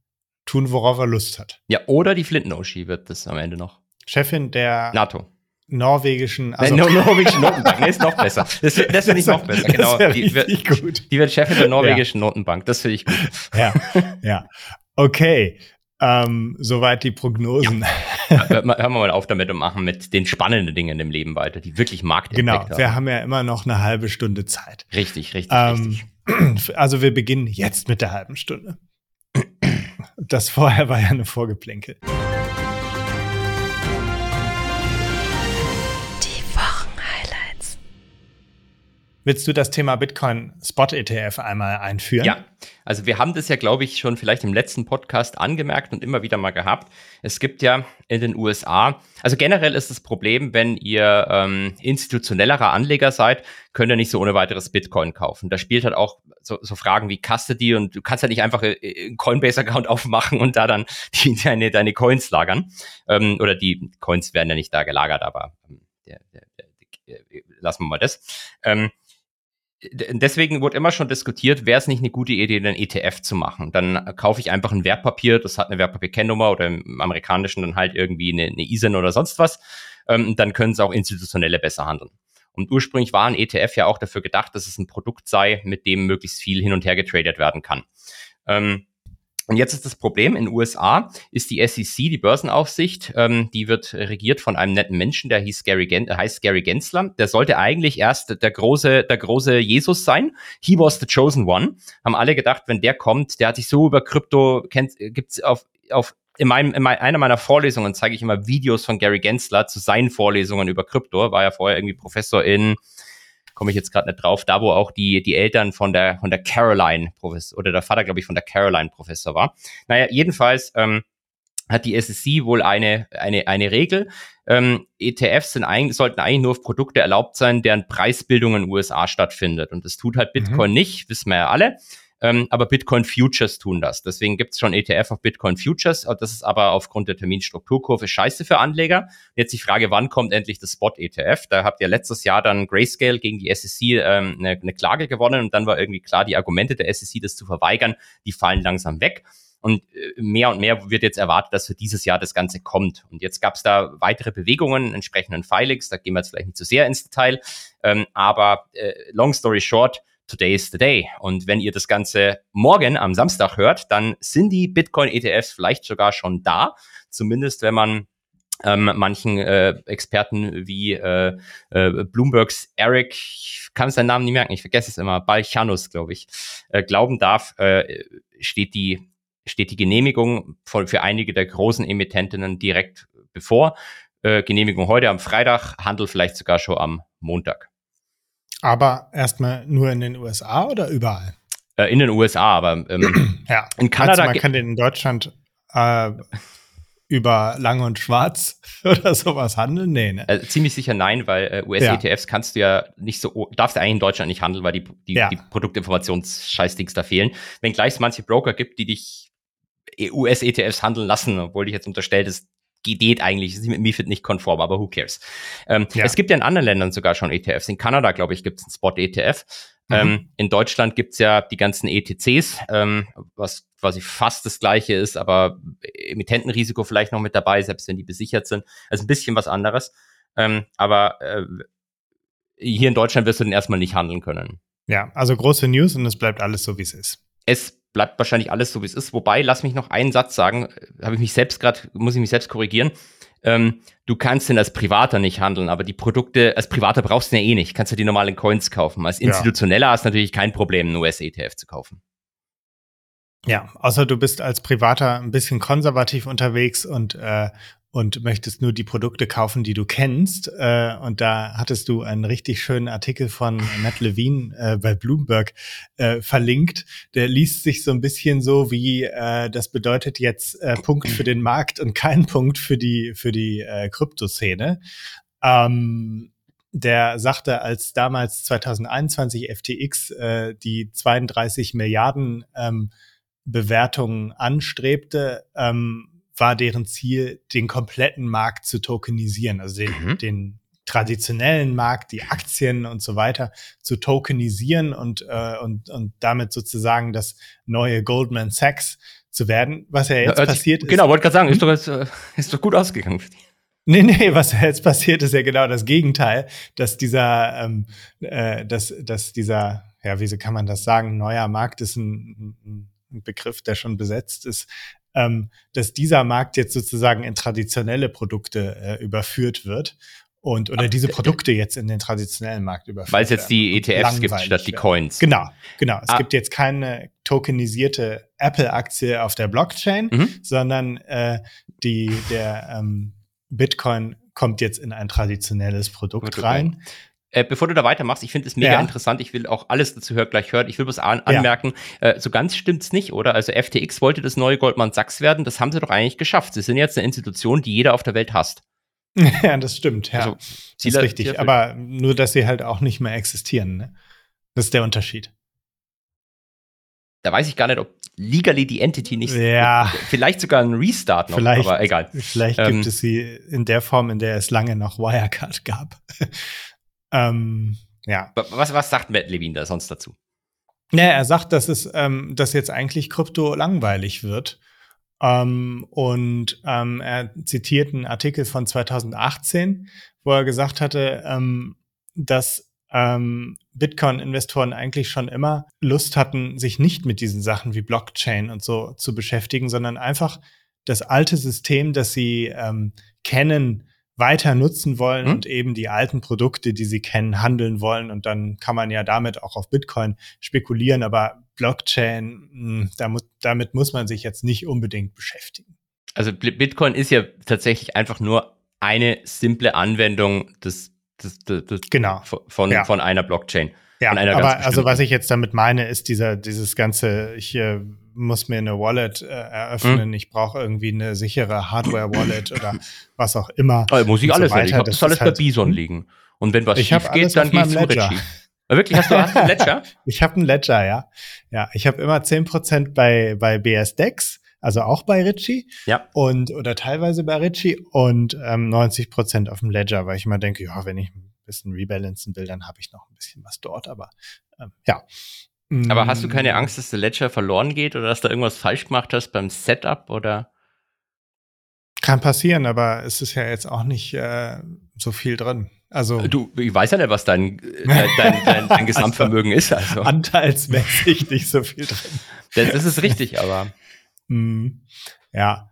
tun, worauf er Lust hat.
Ja, oder die Flinten-Oschi wird das am Ende noch.
Chefin der
NATO
norwegischen,
also Nein, norwegischen Notenbank, nee, ist noch besser. Das, das finde ich noch besser, genau. Die wird, gut. die wird Chefin der norwegischen ja. Notenbank, das finde ich gut.
Ja, ja. Okay, ähm, soweit die Prognosen.
Ja. Hören wir mal auf damit und machen mit den spannenden Dingen im Leben weiter, die wirklich Markt
Genau, haben. wir haben ja immer noch eine halbe Stunde Zeit.
Richtig, richtig,
ähm, richtig. Also wir beginnen jetzt mit der halben Stunde. Das vorher war ja eine Vorgeplänkel. Willst du das Thema Bitcoin Spot ETF einmal einführen?
Ja, also wir haben das ja, glaube ich, schon vielleicht im letzten Podcast angemerkt und immer wieder mal gehabt. Es gibt ja in den USA, also generell ist das Problem, wenn ihr ähm, institutionellerer Anleger seid, könnt ihr nicht so ohne weiteres Bitcoin kaufen. Da spielt halt auch so, so Fragen wie Custody und du kannst ja nicht einfach äh, einen Coinbase-Account aufmachen und da dann die, deine, deine Coins lagern. Ähm, oder die Coins werden ja nicht da gelagert, aber ähm, der, der, der, lassen wir mal das. Ähm, deswegen wurde immer schon diskutiert, wäre es nicht eine gute Idee, einen ETF zu machen. Dann kaufe ich einfach ein Wertpapier, das hat eine Wertpapierkennnummer oder im amerikanischen dann halt irgendwie eine, eine ISIN oder sonst was. Ähm, dann können es auch Institutionelle besser handeln. Und ursprünglich war ein ETF ja auch dafür gedacht, dass es ein Produkt sei, mit dem möglichst viel hin und her getradet werden kann. Ähm, und jetzt ist das Problem, in den USA ist die SEC, die Börsenaufsicht, ähm, die wird regiert von einem netten Menschen, der hieß Gary Gen äh, heißt Gary Gensler. Der sollte eigentlich erst der große, der große Jesus sein. He was the chosen one. Haben alle gedacht, wenn der kommt, der hat sich so über Krypto, kennt, gibt's auf, auf in, meinem, in einer meiner Vorlesungen zeige ich immer Videos von Gary Gensler zu seinen Vorlesungen über Krypto. War ja vorher irgendwie Professor in komme ich jetzt gerade nicht drauf, da wo auch die, die Eltern von der, von der Caroline Professor oder der Vater, glaube ich, von der Caroline Professor war. Naja, jedenfalls ähm, hat die SEC wohl eine, eine, eine Regel. Ähm, ETFs sind eigentlich, sollten eigentlich nur auf Produkte erlaubt sein, deren Preisbildung in den USA stattfindet. Und das tut halt mhm. Bitcoin mhm. nicht, wissen wir ja alle. Ähm, aber Bitcoin Futures tun das. Deswegen gibt es schon ETF auf Bitcoin Futures. Das ist aber aufgrund der Terminstrukturkurve scheiße für Anleger. Jetzt die Frage, wann kommt endlich das Spot ETF? Da habt ihr letztes Jahr dann Grayscale gegen die SEC ähm, eine, eine Klage gewonnen und dann war irgendwie klar, die Argumente der SEC, das zu verweigern, die fallen langsam weg. Und äh, mehr und mehr wird jetzt erwartet, dass für dieses Jahr das Ganze kommt. Und jetzt gab es da weitere Bewegungen, entsprechenden Filings. Da gehen wir jetzt vielleicht nicht zu so sehr ins Detail. Ähm, aber äh, long story short, Today is the day. Und wenn ihr das Ganze morgen am Samstag hört, dann sind die Bitcoin-ETFs vielleicht sogar schon da. Zumindest wenn man ähm, manchen äh, Experten wie äh, äh, Bloombergs Eric, ich kann seinen Namen nicht merken, ich vergesse es immer, Balchanus, glaube ich, äh, glauben darf, äh, steht die steht die Genehmigung für, für einige der großen Emittentinnen direkt bevor. Äh, Genehmigung heute am Freitag, Handel vielleicht sogar schon am Montag.
Aber erstmal nur in den USA oder überall?
Äh, in den USA, aber ähm,
ja. in Kanada. Also man kann den in Deutschland äh, über Lang und Schwarz oder sowas handeln? Nee, ne?
Äh, ziemlich sicher nein, weil äh, US-ETFs ja. kannst du ja nicht so, darfst du eigentlich in Deutschland nicht handeln, weil die, die, ja. die Produktinformationsscheißdings da fehlen. Wenngleich es manche Broker gibt, die dich US-ETFs handeln lassen, obwohl ich jetzt unterstellt, dass geht eigentlich, ist mit MIFID nicht konform, aber who cares. Ähm, ja. Es gibt ja in anderen Ländern sogar schon ETFs. In Kanada, glaube ich, gibt es einen Spot-ETF. Mhm. Ähm, in Deutschland gibt es ja die ganzen ETCs, ähm, was quasi fast das gleiche ist, aber Emittentenrisiko vielleicht noch mit dabei, selbst wenn die besichert sind. Also ein bisschen was anderes. Ähm, aber äh, hier in Deutschland wirst du den erstmal nicht handeln können.
Ja, also große News und es bleibt alles so, wie es ist.
Es bleibt wahrscheinlich alles so, wie es ist. Wobei, lass mich noch einen Satz sagen, habe ich mich selbst gerade, muss ich mich selbst korrigieren. Ähm, du kannst denn als Privater nicht handeln, aber die Produkte, als Privater brauchst du ja eh nicht. Kannst du die normalen Coins kaufen. Als Institutioneller ja. hast du natürlich kein Problem, einen US-ETF zu kaufen.
Ja, außer du bist als Privater ein bisschen konservativ unterwegs und äh, und möchtest nur die Produkte kaufen, die du kennst. Äh, und da hattest du einen richtig schönen Artikel von Matt Levine äh, bei Bloomberg äh, verlinkt. Der liest sich so ein bisschen so wie, äh, das bedeutet jetzt äh, Punkt für den Markt und kein Punkt für die, für die äh, Kryptoszene. Ähm, der sagte, als damals 2021 FTX äh, die 32 Milliarden ähm, Bewertungen anstrebte, ähm, war deren Ziel, den kompletten Markt zu tokenisieren, also den, mhm. den traditionellen Markt, die Aktien und so weiter zu tokenisieren und, äh, und, und damit sozusagen das neue Goldman Sachs zu werden, was ja jetzt ja, passiert
ist. Genau, wollte gerade sagen, ist doch, ist, äh, ist doch gut ausgegangen.
Nee, nee, was jetzt passiert, ist ja genau das Gegenteil, dass dieser, ähm, äh, dass, dass dieser, ja, wie kann man das sagen, neuer Markt ist ein, ein Begriff, der schon besetzt ist, ähm, dass dieser Markt jetzt sozusagen in traditionelle Produkte äh, überführt wird und oder diese Produkte jetzt in den traditionellen Markt überführt
Weil es jetzt die ETFs gibt statt die Coins.
Genau, genau. Es ah. gibt jetzt keine tokenisierte Apple-Aktie auf der Blockchain, mhm. sondern äh, die der ähm, Bitcoin kommt jetzt in ein traditionelles Produkt Produkt rein.
Äh, bevor du da weitermachst, ich finde es mega ja. interessant. Ich will auch alles dazu hör, gleich hören. Ich will bloß an, anmerken, ja. äh, so ganz stimmt's nicht, oder? Also FTX wollte das neue Goldman Sachs werden. Das haben sie doch eigentlich geschafft. Sie sind jetzt eine Institution, die jeder auf der Welt hasst.
Ja, das stimmt. Ja, also, das ist richtig. Aber nur, dass sie halt auch nicht mehr existieren. Ne? Das ist der Unterschied.
Da weiß ich gar nicht, ob legally die Entity nicht.
Ja.
Vielleicht sogar ein Restart
noch, vielleicht, aber egal. Vielleicht ähm, gibt es sie in der Form, in der es lange noch Wirecard gab. Ähm, ja.
Was, was sagt Matt Levine da sonst dazu?
Naja, er sagt, dass es, ähm, dass jetzt eigentlich Krypto langweilig wird. Ähm, und ähm, er zitiert einen Artikel von 2018, wo er gesagt hatte, ähm, dass ähm, Bitcoin-Investoren eigentlich schon immer Lust hatten, sich nicht mit diesen Sachen wie Blockchain und so zu beschäftigen, sondern einfach das alte System, das sie ähm, kennen, weiter nutzen wollen hm? und eben die alten Produkte, die sie kennen, handeln wollen. Und dann kann man ja damit auch auf Bitcoin spekulieren. Aber Blockchain, hm, damit, damit muss man sich jetzt nicht unbedingt beschäftigen.
Also Bitcoin ist ja tatsächlich einfach nur eine simple Anwendung des das, das, das
genau.
von, ja. von einer Blockchain.
Ja, aber also was ich jetzt damit meine, ist dieser, dieses ganze, ich muss mir eine Wallet äh, eröffnen, hm. ich brauche irgendwie eine sichere Hardware-Wallet oder was auch immer.
Also muss ich alles so Ich habe das, das alles halt, bei Bison hm? liegen. Und wenn was schief geht, dann gehe ich zu Ledger. Aber wirklich, hast du, hast einen Ledger?
ich habe einen Ledger, ja. Ja, ich habe immer 10% bei, bei BSDEX also auch bei Ritchie.
Ja.
Und, oder teilweise bei Ritchie und ähm, 90 Prozent auf dem Ledger, weil ich immer denke, ja, wenn ich ein bisschen rebalancen will, dann habe ich noch ein bisschen was dort, aber ähm, ja.
Aber hast du keine mm. Angst, dass der Ledger verloren geht oder dass du irgendwas falsch gemacht hast beim Setup oder?
Kann passieren, aber es ist ja jetzt auch nicht äh, so viel drin. Also
du, ich weiß ja nicht, was dein, dein, dein, dein, dein Gesamtvermögen also, ist. Also.
Anteilsmäßig nicht so viel drin.
Das, das ist richtig, aber
Mm, ja.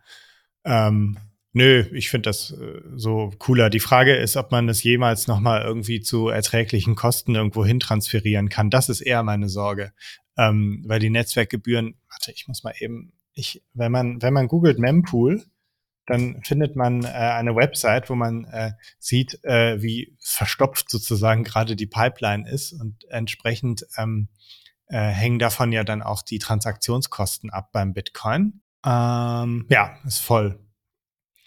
Ähm, nö, ich finde das äh, so cooler. Die Frage ist, ob man es jemals nochmal irgendwie zu erträglichen Kosten irgendwo hin transferieren kann. Das ist eher meine Sorge. Ähm, weil die Netzwerkgebühren, warte, ich muss mal eben, ich, wenn man, wenn man googelt Mempool, dann findet man äh, eine Website, wo man äh, sieht, äh, wie verstopft sozusagen gerade die Pipeline ist und entsprechend ähm, äh, hängen davon ja dann auch die Transaktionskosten ab beim Bitcoin. Ähm, ja, ist voll.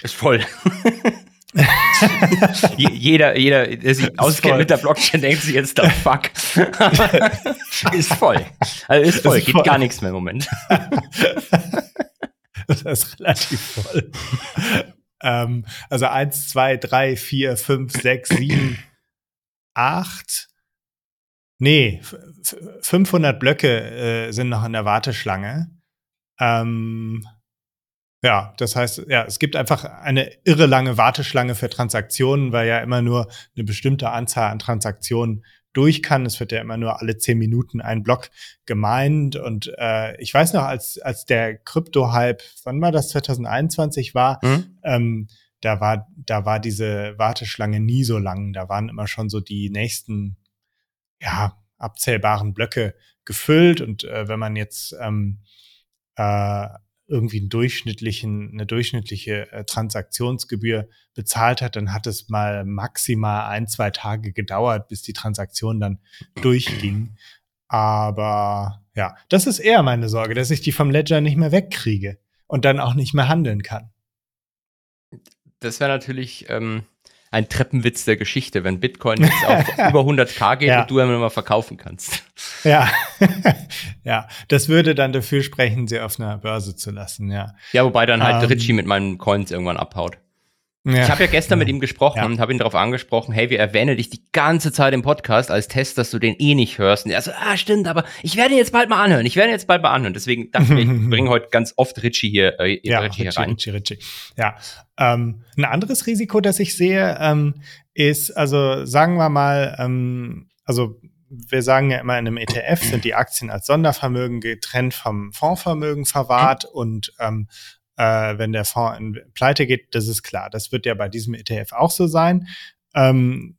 Ist voll. jeder, jeder, der sich auskennt mit der Blockchain, denkt sich jetzt, the fuck. ist voll. Also ist voll, ist geht voll. gar nichts mehr im Moment.
das ist relativ voll. ähm, also eins, zwei, drei, vier, fünf, sechs, sieben, acht, Nee, 500 Blöcke äh, sind noch in der Warteschlange. Ähm, ja, das heißt, ja, es gibt einfach eine irre lange Warteschlange für Transaktionen, weil ja immer nur eine bestimmte Anzahl an Transaktionen durch kann. Es wird ja immer nur alle zehn Minuten ein Block gemeint. Und äh, ich weiß noch, als, als der Krypto-Hype, wann war das, 2021 war, mhm. ähm, da war, da war diese Warteschlange nie so lang. Da waren immer schon so die nächsten ja, abzählbaren Blöcke gefüllt. Und äh, wenn man jetzt ähm, äh, irgendwie einen durchschnittlichen, eine durchschnittliche äh, Transaktionsgebühr bezahlt hat, dann hat es mal maximal ein, zwei Tage gedauert, bis die Transaktion dann durchging. Aber ja, das ist eher meine Sorge, dass ich die vom Ledger nicht mehr wegkriege und dann auch nicht mehr handeln kann.
Das wäre natürlich ähm, ein Treppenwitz der Geschichte, wenn Bitcoin jetzt auf über 100k geht ja. und du immer mal verkaufen kannst.
Ja, ja, das würde dann dafür sprechen, sie auf einer Börse zu lassen, ja.
Ja, wobei dann halt ähm, Richie mit meinen Coins irgendwann abhaut. Ja. Ich habe ja gestern ja. mit ihm gesprochen ja. und habe ihn darauf angesprochen, hey, wir erwähnen dich die ganze Zeit im Podcast als Test, dass du den eh nicht hörst. Und er so, ah, stimmt, aber ich werde ihn jetzt bald mal anhören. Ich werde ihn jetzt bald mal anhören. Deswegen dachte ich, ich bringe heute ganz oft Richie hier, äh,
ja, Richie, Richie hier rein. Richie, Richie. Ja. Ähm, ein anderes Risiko, das ich sehe, ähm, ist, also sagen wir mal, ähm, also wir sagen ja immer, in einem ETF sind die Aktien als Sondervermögen getrennt vom Fondsvermögen verwahrt mhm. und ähm, äh, wenn der Fonds in Pleite geht, das ist klar. Das wird ja bei diesem ETF auch so sein. Ähm,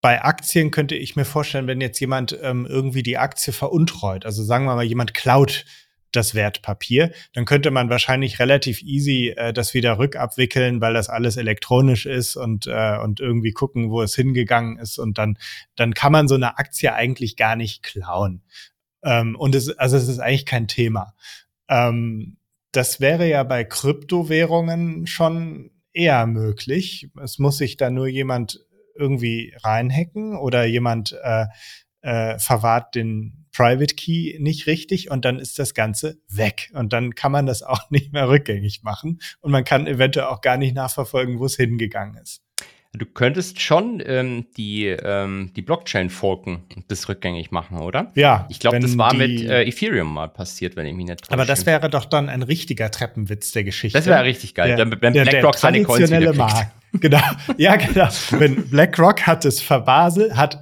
bei Aktien könnte ich mir vorstellen, wenn jetzt jemand ähm, irgendwie die Aktie veruntreut, also sagen wir mal, jemand klaut das Wertpapier, dann könnte man wahrscheinlich relativ easy äh, das wieder rückabwickeln, weil das alles elektronisch ist und, äh, und irgendwie gucken, wo es hingegangen ist. Und dann, dann kann man so eine Aktie eigentlich gar nicht klauen. Ähm, und es, also es ist eigentlich kein Thema. Ähm, das wäre ja bei Kryptowährungen schon eher möglich. Es muss sich da nur jemand irgendwie reinhacken oder jemand äh, äh, verwahrt den Private Key nicht richtig und dann ist das Ganze weg. Und dann kann man das auch nicht mehr rückgängig machen und man kann eventuell auch gar nicht nachverfolgen, wo es hingegangen ist.
Du könntest schon ähm, die, ähm, die Blockchain forken und das rückgängig machen, oder?
Ja.
Ich glaube, das war mit äh, Ethereum mal passiert, wenn ich mich nicht
täusche. Aber das wäre doch dann ein richtiger Treppenwitz der Geschichte.
Das wäre richtig geil, der, wenn BlackRock seine Coins wieder
Markt. Genau. Ja, genau. wenn BlackRock hat es verbaselt, hat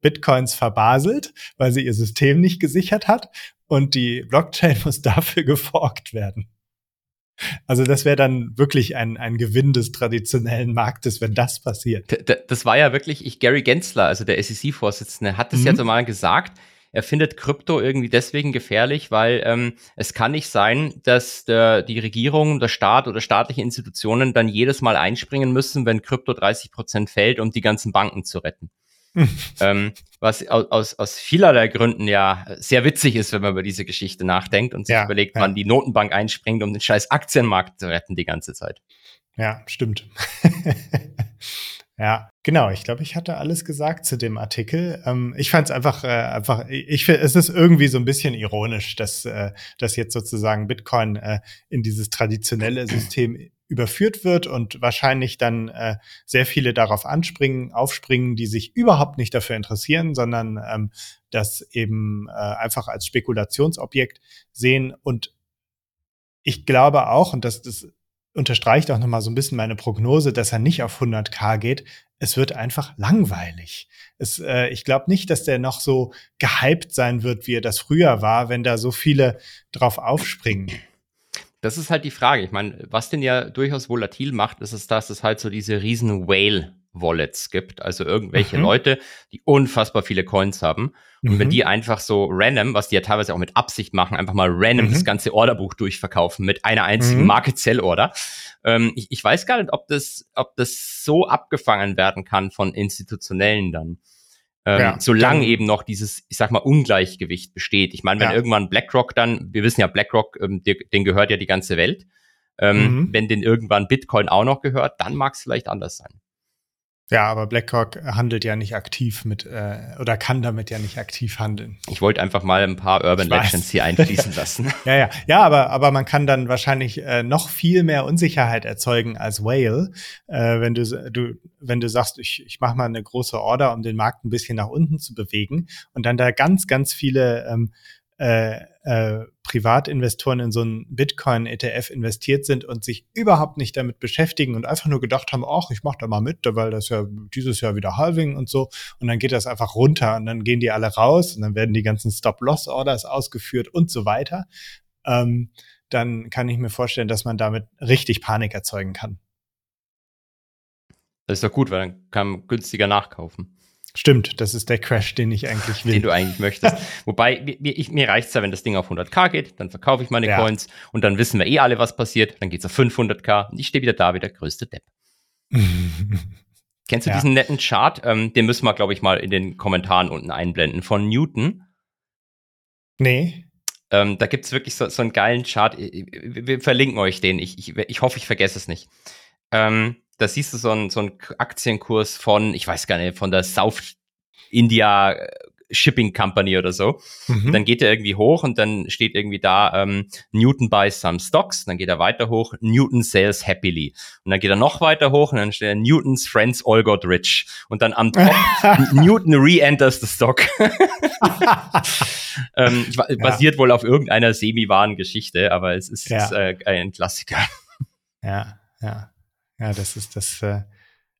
Bitcoins verbaselt, weil sie ihr System nicht gesichert hat und die Blockchain muss dafür geforkt werden. Also das wäre dann wirklich ein, ein Gewinn des traditionellen Marktes, wenn das passiert.
Das war ja wirklich, ich, Gary Gensler, also der SEC-Vorsitzende, hat das mhm. ja so mal gesagt. Er findet Krypto irgendwie deswegen gefährlich, weil ähm, es kann nicht sein, dass der, die Regierung, der Staat oder staatliche Institutionen dann jedes Mal einspringen müssen, wenn Krypto 30 Prozent fällt, um die ganzen Banken zu retten. ähm, was aus, aus vielerlei Gründen ja sehr witzig ist, wenn man über diese Geschichte nachdenkt und sich ja, überlegt, ja. wann die Notenbank einspringt, um den scheiß Aktienmarkt zu retten die ganze Zeit.
Ja, stimmt. ja, genau. Ich glaube, ich hatte alles gesagt zu dem Artikel. Ähm, ich fand es einfach, äh, einfach, ich finde, es ist irgendwie so ein bisschen ironisch, dass, äh, dass jetzt sozusagen Bitcoin äh, in dieses traditionelle System überführt wird und wahrscheinlich dann äh, sehr viele darauf anspringen, aufspringen, die sich überhaupt nicht dafür interessieren, sondern ähm, das eben äh, einfach als Spekulationsobjekt sehen. Und ich glaube auch, und das, das unterstreicht auch nochmal so ein bisschen meine Prognose, dass er nicht auf 100k geht. Es wird einfach langweilig. Es, äh, ich glaube nicht, dass der noch so gehypt sein wird, wie er das früher war, wenn da so viele drauf aufspringen.
Das ist halt die Frage. Ich meine, was den ja durchaus volatil macht, ist es, dass es halt so diese riesen Whale Wallets gibt, also irgendwelche mhm. Leute, die unfassbar viele Coins haben. Und mhm. wenn die einfach so random, was die ja teilweise auch mit Absicht machen, einfach mal random mhm. das ganze Orderbuch durchverkaufen mit einer einzigen mhm. Market Sell Order. Ähm, ich, ich weiß gar nicht, ob das, ob das so abgefangen werden kann von Institutionellen dann. Ähm, ja, solange eben noch dieses, ich sag mal, Ungleichgewicht besteht. Ich meine, wenn ja. irgendwann BlackRock dann, wir wissen ja, BlackRock, ähm, den gehört ja die ganze Welt. Ähm, mhm. Wenn den irgendwann Bitcoin auch noch gehört, dann mag es vielleicht anders sein.
Ja, aber BlackRock handelt ja nicht aktiv mit äh, oder kann damit ja nicht aktiv handeln.
Ich wollte einfach mal ein paar Urban Legends hier einfließen lassen.
ja, ja, ja, aber aber man kann dann wahrscheinlich äh, noch viel mehr Unsicherheit erzeugen als Whale, äh, wenn du du wenn du sagst, ich ich mache mal eine große Order, um den Markt ein bisschen nach unten zu bewegen und dann da ganz ganz viele ähm, äh, äh, Privatinvestoren in so einen Bitcoin-ETF investiert sind und sich überhaupt nicht damit beschäftigen und einfach nur gedacht haben, ach, ich mache da mal mit, weil das ja dieses Jahr wieder Halving und so. Und dann geht das einfach runter und dann gehen die alle raus und dann werden die ganzen Stop-Loss-Orders ausgeführt und so weiter. Ähm, dann kann ich mir vorstellen, dass man damit richtig Panik erzeugen kann.
Das ist doch gut, weil dann kann man günstiger nachkaufen.
Stimmt, das ist der Crash, den ich eigentlich will.
Den du eigentlich möchtest. Wobei, mir, mir reicht's ja, wenn das Ding auf 100k geht, dann verkaufe ich meine ja. Coins und dann wissen wir eh alle, was passiert. Dann geht's auf 500k und ich stehe wieder da wie der größte Depp. Kennst du ja. diesen netten Chart? Ähm, den müssen wir, glaube ich, mal in den Kommentaren unten einblenden von Newton.
Nee.
Ähm, da gibt's wirklich so, so einen geilen Chart. Wir verlinken euch den. Ich, ich, ich hoffe, ich vergesse es nicht. Ähm, da siehst du so einen, so einen Aktienkurs von, ich weiß gar nicht, von der South India äh, Shipping Company oder so. Mhm. Dann geht er irgendwie hoch und dann steht irgendwie da ähm, Newton buys some stocks. Dann geht er weiter hoch, Newton sales happily. Und dann geht er noch weiter hoch und dann steht er Newton's friends all got rich. Und dann am Top Newton re-enters the stock. ähm, basiert ja. wohl auf irgendeiner semi-wahren Geschichte, aber es ist, ja. ist äh, ein Klassiker.
Ja, ja. Ja, das ist das. Äh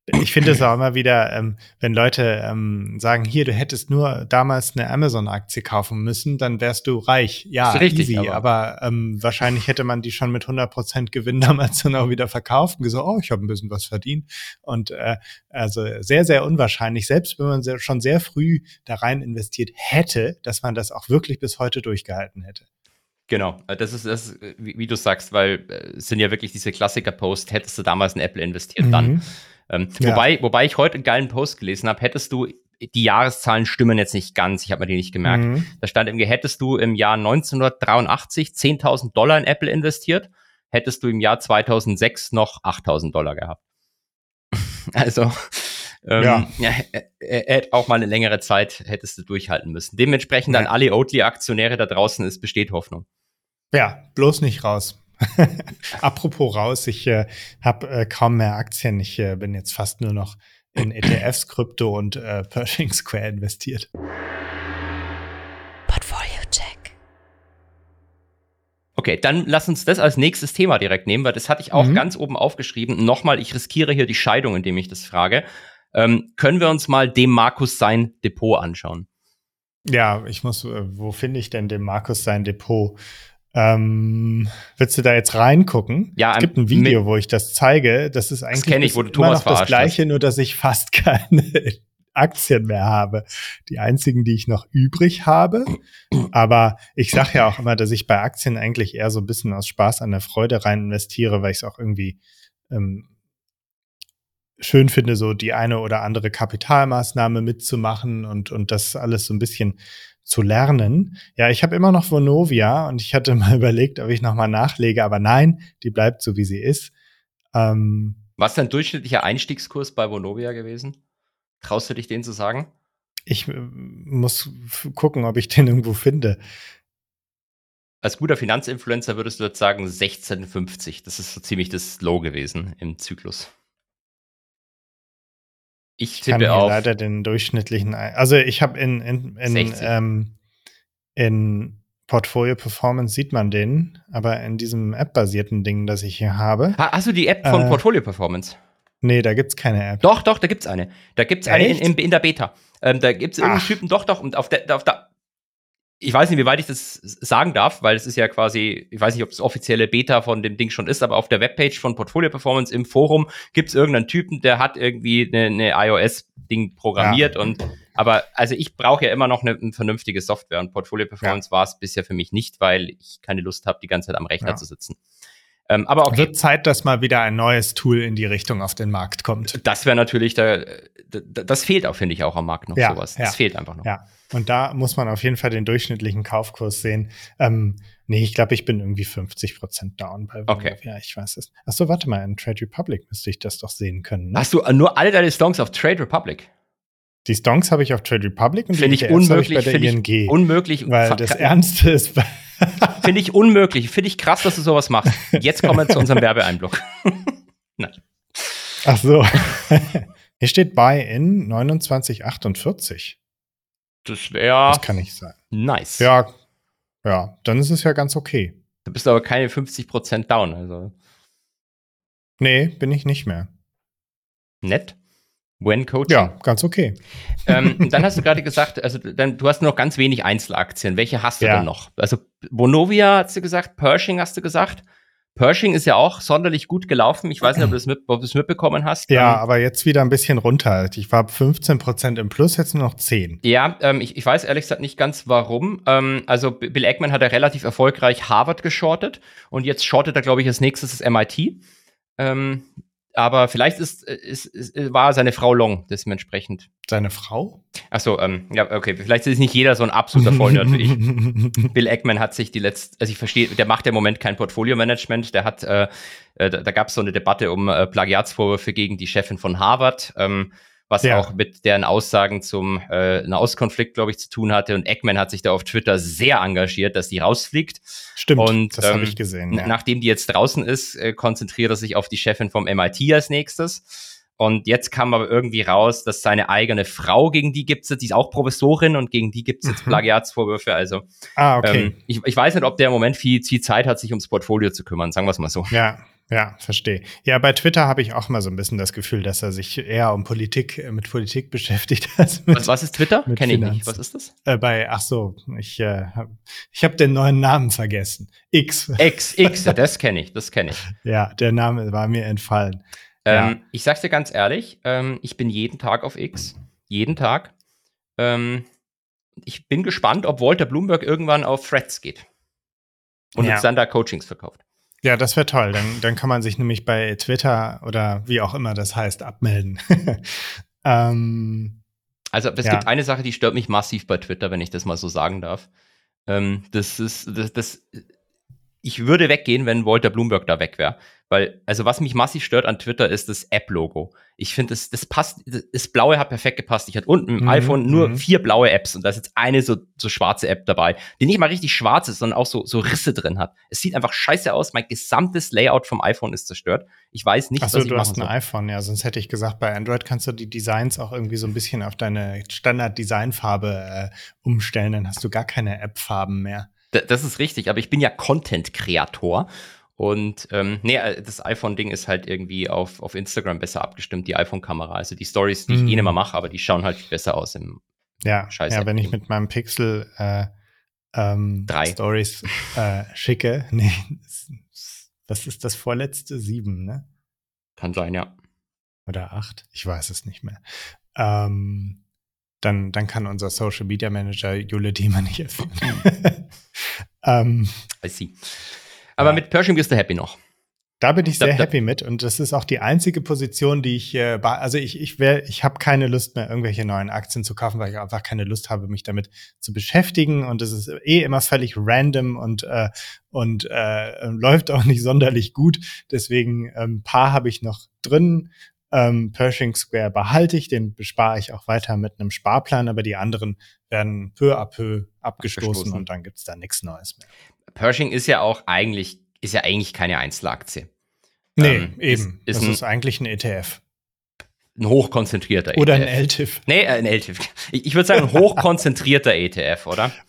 ich finde es auch immer wieder, ähm, wenn Leute ähm, sagen, hier, du hättest nur damals eine Amazon-Aktie kaufen müssen, dann wärst du reich. Ja, richtig, easy, aber, aber ähm, wahrscheinlich hätte man die schon mit 100% Gewinn damals dann auch wieder verkauft und gesagt, oh, ich habe ein bisschen was verdient. Und äh, also sehr, sehr unwahrscheinlich, selbst wenn man sehr, schon sehr früh da rein investiert hätte, dass man das auch wirklich bis heute durchgehalten hätte.
Genau, äh, das ist das, wie, wie du sagst, weil äh, es sind ja wirklich diese Klassiker-Post, hättest du damals in Apple investiert, mhm. dann ähm, ja. wobei, wobei ich heute einen geilen Post gelesen habe, hättest du die Jahreszahlen stimmen jetzt nicht ganz, ich habe mir die nicht gemerkt. Mhm. Da stand irgendwie, hättest du im Jahr 1983 10.000 Dollar in Apple investiert, hättest du im Jahr 2006 noch 8.000 Dollar gehabt. also, ähm, ja. ja äh, auch mal eine längere Zeit hättest du durchhalten müssen. Dementsprechend ja. an alle Oatly-Aktionäre da draußen, es besteht Hoffnung.
Ja, bloß nicht raus. Apropos raus, ich äh, habe äh, kaum mehr Aktien. Ich äh, bin jetzt fast nur noch in ETFs, Krypto und äh, Pershing Square investiert.
Portfolio Check. Okay, dann lass uns das als nächstes Thema direkt nehmen, weil das hatte ich auch mhm. ganz oben aufgeschrieben. Nochmal, ich riskiere hier die Scheidung, indem ich das frage. Ähm, können wir uns mal dem Markus sein Depot anschauen?
Ja, ich muss, äh, wo finde ich denn dem Markus sein Depot? Ähm, willst du da jetzt reingucken?
Ja,
es gibt ein Video, wo ich das zeige. Das ist eigentlich das
ich, wo du Thomas
immer noch das Gleiche, hast. nur dass ich fast keine Aktien mehr habe. Die einzigen, die ich noch übrig habe. Aber ich sage ja auch immer, dass ich bei Aktien eigentlich eher so ein bisschen aus Spaß an der Freude rein investiere, weil ich es auch irgendwie ähm, schön finde, so die eine oder andere Kapitalmaßnahme mitzumachen und, und das alles so ein bisschen zu lernen. Ja, ich habe immer noch Vonovia und ich hatte mal überlegt, ob ich nochmal nachlege, aber nein, die bleibt so, wie sie ist.
Ähm, Was ist dein durchschnittlicher Einstiegskurs bei Vonovia gewesen? Traust du dich den zu sagen?
Ich äh, muss gucken, ob ich den irgendwo finde.
Als guter Finanzinfluencer würdest du jetzt sagen 16,50. Das ist so ziemlich das Low gewesen im Zyklus.
Ich, ich kann auf leider den durchschnittlichen, also ich habe in, in, in, ähm, in Portfolio Performance sieht man den, aber in diesem App-basierten Ding, das ich hier habe.
hast du die App von äh, Portfolio Performance?
Nee, da gibt's keine App.
Doch, doch, da gibt's eine. Da gibt's eine in, in, in, der Beta. Ähm, da gibt's irgendeinen Typen, doch, doch, und auf der, auf der, ich weiß nicht, wie weit ich das sagen darf, weil es ist ja quasi, ich weiß nicht, ob es offizielle Beta von dem Ding schon ist, aber auf der Webpage von Portfolio Performance im Forum gibt es irgendeinen Typen, der hat irgendwie eine, eine iOS-Ding programmiert ja. und aber also ich brauche ja immer noch eine, eine, vernünftige Software und Portfolio Performance ja. war es bisher für mich nicht, weil ich keine Lust habe, die ganze Zeit am Rechner ja. zu sitzen.
Ähm, aber okay. Wird Zeit, dass mal wieder ein neues Tool in die Richtung auf den Markt kommt.
Das wäre natürlich, da, das fehlt auch, finde ich, auch am Markt noch ja, sowas. Das fehlt einfach noch.
Ja, und da muss man auf jeden Fall den durchschnittlichen Kaufkurs sehen. Ähm, nee, ich glaube, ich bin irgendwie 50 Prozent down bei
Okay.
Ja, ich weiß es. Achso, warte mal, in Trade Republic müsste ich das doch sehen können.
Ne? Hast du nur alle deine Stonks auf Trade Republic?
Die Stonks habe ich auf Trade Republic
und finde ich unmöglich,
bei der ING.
unmöglich.
Weil das Ernste ist
Finde ich unmöglich. Finde ich krass, dass du sowas machst. Jetzt kommen wir zu unserem Werbeeinblock.
Nein. Ach so. Hier steht Buy in 2948.
Das wäre.
Das kann nicht sein.
Nice.
Ja, ja, dann ist es ja ganz okay.
Du bist aber keine 50% down, also.
Nee, bin ich nicht mehr.
Nett. When Coaching.
Ja, ganz okay.
Ähm, dann hast du gerade gesagt, also dann, du hast nur noch ganz wenig Einzelaktien. Welche hast du ja. denn noch? Also Bonovia hast du gesagt, Pershing hast du gesagt. Pershing ist ja auch sonderlich gut gelaufen. Ich weiß nicht, ob du es mit, mitbekommen hast.
Ja, ähm, aber jetzt wieder ein bisschen runter. Ich war 15 Prozent im Plus, jetzt nur noch 10.
Ja, ähm, ich, ich weiß ehrlich gesagt nicht ganz warum. Ähm, also Bill Eggman hat ja relativ erfolgreich Harvard geschortet und jetzt shortet er, glaube ich, als nächstes das MIT. Aber vielleicht ist, ist, ist, war seine Frau Long dementsprechend.
Seine Frau?
Achso, ähm, ja, okay. Vielleicht ist nicht jeder so ein absoluter Vollnerd wie ich. Bill Eckman hat sich die letzte, also ich verstehe, der macht ja im Moment kein Portfolio-Management. Der hat, äh, äh da, da gab es so eine Debatte um äh, Plagiatsvorwürfe gegen die Chefin von Harvard. Ähm, was ja. auch mit deren Aussagen zum äh, Nahostkonflikt, glaube ich, zu tun hatte. Und Eggman hat sich da auf Twitter sehr engagiert, dass die rausfliegt.
Stimmt,
und,
das ähm, habe ich gesehen.
Ja. Nachdem die jetzt draußen ist, äh, konzentriert er sich auf die Chefin vom MIT als nächstes. Und jetzt kam aber irgendwie raus, dass seine eigene Frau, gegen die gibt's jetzt, die ist auch Professorin und gegen die gibt's jetzt mhm. Plagiatsvorwürfe. Also
ah, okay.
Ähm, ich, ich weiß nicht, ob der im Moment viel, viel Zeit hat, sich ums Portfolio zu kümmern, sagen wir es mal so.
Ja, ja, verstehe. Ja, bei Twitter habe ich auch mal so ein bisschen das Gefühl, dass er sich eher um Politik, äh, mit Politik beschäftigt als
mit, was, was ist Twitter? Kenne ich nicht. Was ist das?
Äh, bei, ach so, ich, äh, hab, ich habe den neuen Namen vergessen. X.
X, X, ja, das kenne ich, das kenne ich.
ja, der Name war mir entfallen.
Ähm, ja. Ich sag's dir ganz ehrlich, ähm, ich bin jeden Tag auf X. Jeden Tag. Ähm, ich bin gespannt, ob Walter Bloomberg irgendwann auf Threads geht. Und ja. uns dann da Coachings verkauft.
Ja, das wäre toll. Dann, dann kann man sich nämlich bei Twitter oder wie auch immer das heißt, abmelden.
ähm, also es ja. gibt eine Sache, die stört mich massiv bei Twitter, wenn ich das mal so sagen darf. Ähm, das ist, das, das, ich würde weggehen, wenn Walter Bloomberg da weg wäre. Weil, also was mich massiv stört an Twitter ist das App-Logo. Ich finde, das, das passt, das Blaue hat perfekt gepasst. Ich hatte unten im mhm, iPhone nur mhm. vier blaue Apps und da ist jetzt eine so, so schwarze App dabei, die nicht mal richtig schwarz ist, sondern auch so, so Risse drin hat. Es sieht einfach scheiße aus. Mein gesamtes Layout vom iPhone ist zerstört. Ich weiß nicht,
Ach so, was ich du hast ein soll. iPhone, ja. Sonst hätte ich gesagt, bei Android kannst du die Designs auch irgendwie so ein bisschen auf deine Standard-Designfarbe äh, umstellen. Dann hast du gar keine App-Farben mehr.
Das ist richtig, aber ich bin ja Content-Kreator und ähm, nee, äh, das iPhone-Ding ist halt irgendwie auf, auf Instagram besser abgestimmt, die iPhone-Kamera. Also die Stories, die mm. ich eh nicht mehr mache, aber die schauen halt besser aus im
ja, Scheiß. Ja, wenn ich mit meinem Pixel äh, ähm,
Drei.
Stories äh, schicke, nee, was ist das vorletzte? Sieben, ne?
Kann sein, ja.
Oder acht, ich weiß es nicht mehr. Ähm, dann, dann kann unser Social Media Manager Jule Diemer nicht erfüllen.
ähm, I see. Aber ja. mit Pershing bist du happy noch.
Da bin ich sehr da, happy mit und das ist auch die einzige Position, die ich, äh, also ich, ich, wär, ich habe keine Lust mehr, irgendwelche neuen Aktien zu kaufen, weil ich einfach keine Lust habe, mich damit zu beschäftigen und es ist eh immer völlig random und, äh, und äh, läuft auch nicht sonderlich gut. Deswegen ein ähm, paar habe ich noch drin. Ähm, Pershing Square behalte ich, den bespare ich auch weiter mit einem Sparplan, aber die anderen werden peu à peu abgestoßen, abgestoßen. und dann gibt's da nichts Neues mehr.
Pershing ist ja auch eigentlich, ist ja eigentlich keine Einzelaktie.
Nee, ähm, eben. Ist, ist das ein, ist eigentlich ein ETF.
Ein hochkonzentrierter
oder ETF. Oder ein LTIF.
Nee, äh, ein LTIF. Ich, ich würde sagen, ein hochkonzentrierter ETF, oder?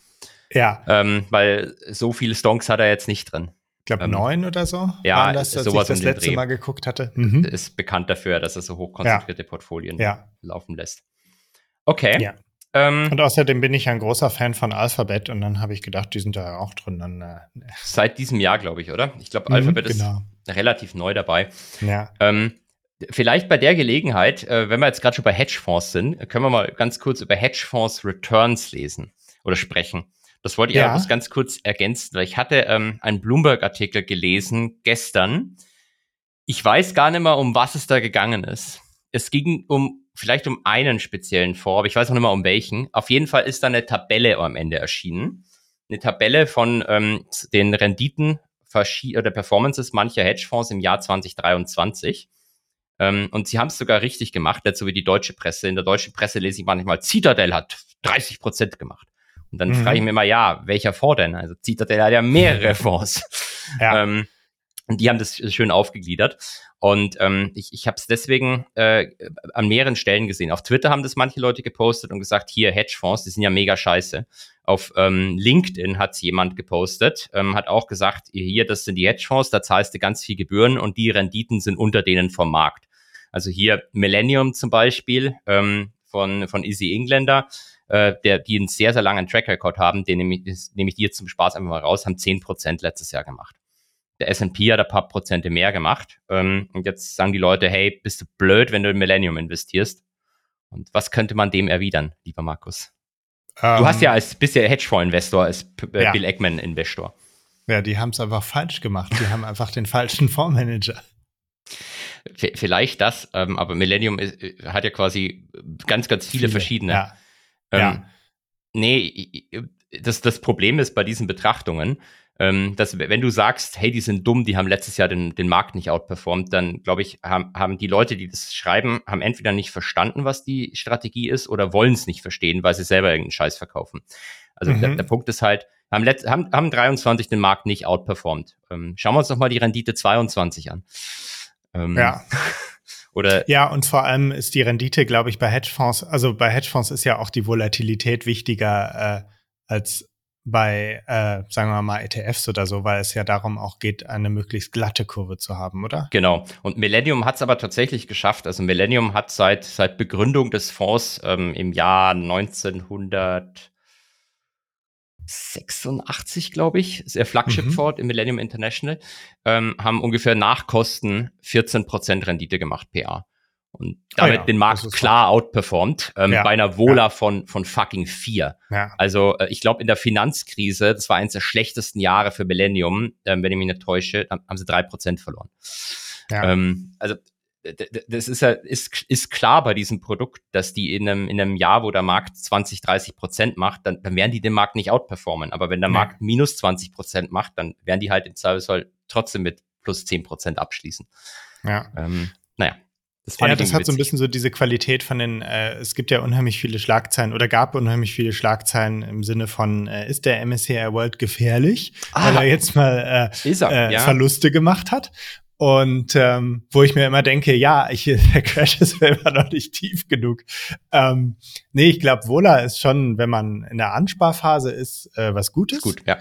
Ja.
Ähm, weil so viele Stonks hat er jetzt nicht drin.
Ich glaube, ähm, neun oder so.
Ja, waren das, als sowas
ich das letzte Dreh. Mal geguckt hatte.
Mhm. Ist bekannt dafür, dass er so hochkonzentrierte ja. Portfolien
ja.
laufen lässt. Okay.
Ja. Ähm, und außerdem bin ich ein großer Fan von Alphabet und dann habe ich gedacht, die sind da auch drin. Dann, äh,
Seit diesem Jahr, glaube ich, oder? Ich glaube, mhm, Alphabet genau. ist relativ neu dabei.
Ja.
Ähm, vielleicht bei der Gelegenheit, äh, wenn wir jetzt gerade schon bei Hedgefonds sind, können wir mal ganz kurz über Hedgefonds Returns lesen oder sprechen. Das wollte ich ja. aber ganz kurz ergänzen, weil ich hatte ähm, einen Bloomberg-Artikel gelesen gestern. Ich weiß gar nicht mehr, um was es da gegangen ist. Es ging um vielleicht um einen speziellen Fonds, aber ich weiß noch nicht mal um welchen. Auf jeden Fall ist da eine Tabelle am Ende erschienen. Eine Tabelle von ähm, den Renditen oder Performances mancher Hedgefonds im Jahr 2023. Ähm, und sie haben es sogar richtig gemacht, dazu wie die deutsche Presse. In der deutschen Presse lese ich manchmal, Citadel hat 30 Prozent gemacht. Und dann mhm. frage ich mir immer, ja, welcher Fonds denn? Also Citadel hat ja mehrere Fonds. ja. Ähm, und die haben das schön aufgegliedert. Und ähm, ich, ich habe es deswegen äh, an mehreren Stellen gesehen. Auf Twitter haben das manche Leute gepostet und gesagt, hier Hedgefonds, die sind ja mega scheiße. Auf ähm, LinkedIn hat jemand gepostet, ähm, hat auch gesagt, hier, das sind die Hedgefonds, da zahlst du ganz viel Gebühren und die Renditen sind unter denen vom Markt. Also hier Millennium zum Beispiel ähm, von, von Easy Engländer, äh, der, die einen sehr, sehr langen Track Record haben, den nehme ich, nehme ich dir zum Spaß einfach mal raus, haben 10% letztes Jahr gemacht. Der S&P hat ein paar Prozente mehr gemacht. Ähm, und jetzt sagen die Leute, hey, bist du blöd, wenn du in Millennium investierst? Und was könnte man dem erwidern, lieber Markus? Um, du hast ja ähm, als bist ja Hedgefonds-Investor, als äh, ja. Bill Eggman-Investor.
Ja, die haben es einfach falsch gemacht. Die haben einfach den falschen Fondsmanager.
vielleicht das, ähm, aber Millennium ist, äh, hat ja quasi ganz, ganz viele, viele verschiedene. Ja. Ähm, ja. Nee, das, das Problem ist bei diesen Betrachtungen, ähm, dass wenn du sagst, hey, die sind dumm, die haben letztes Jahr den, den Markt nicht outperformt, dann glaube ich, haben, haben die Leute, die das schreiben, haben entweder nicht verstanden, was die Strategie ist, oder wollen es nicht verstehen, weil sie selber irgendeinen Scheiß verkaufen. Also mhm. der, der Punkt ist halt, haben, letzt, haben, haben 23 den Markt nicht outperformt. Ähm, schauen wir uns noch mal die Rendite 22 an.
Ähm, ja. Oder ja, und vor allem ist die Rendite, glaube ich, bei Hedgefonds, also bei Hedgefonds ist ja auch die Volatilität wichtiger äh, als bei, äh, sagen wir mal, ETFs oder so, weil es ja darum auch geht, eine möglichst glatte Kurve zu haben, oder?
Genau. Und Millennium hat es aber tatsächlich geschafft. Also Millennium hat seit, seit Begründung des Fonds ähm, im Jahr 1900 86, glaube ich, ist ihr Flagship-Fonds mhm. im Millennium International, ähm, haben ungefähr nach Kosten 14% Rendite gemacht, PA. Und damit ah ja, den Markt klar outperformt, ähm, ja, bei einer Vola ja. von, von fucking vier. Ja. Also äh, ich glaube, in der Finanzkrise, das war eines der schlechtesten Jahre für Millennium, ähm, wenn ich mich nicht täusche, haben sie drei Prozent verloren. Ja. Ähm, also das ist ja ist, ist klar bei diesem Produkt, dass die in einem, in einem Jahr, wo der Markt 20, 30 Prozent macht, dann, dann werden die den Markt nicht outperformen. Aber wenn der nee. Markt minus 20 Prozent macht, dann werden die halt im Zweifelsfall trotzdem mit plus 10 Prozent abschließen.
Ja. Ähm, naja. Das, ja, das hat witzig. so ein bisschen so diese Qualität von den, äh, es gibt ja unheimlich viele Schlagzeilen oder gab unheimlich viele Schlagzeilen im Sinne von, äh, ist der MSCI World gefährlich, ah, weil er jetzt mal äh, er, äh, ja. Verluste gemacht hat. Und ähm, wo ich mir immer denke, ja, ich, der Crash ist immer noch nicht tief genug. Ähm, nee, ich glaube, Vola ist schon, wenn man in der Ansparphase ist, äh, was Gutes.
Gut, ja.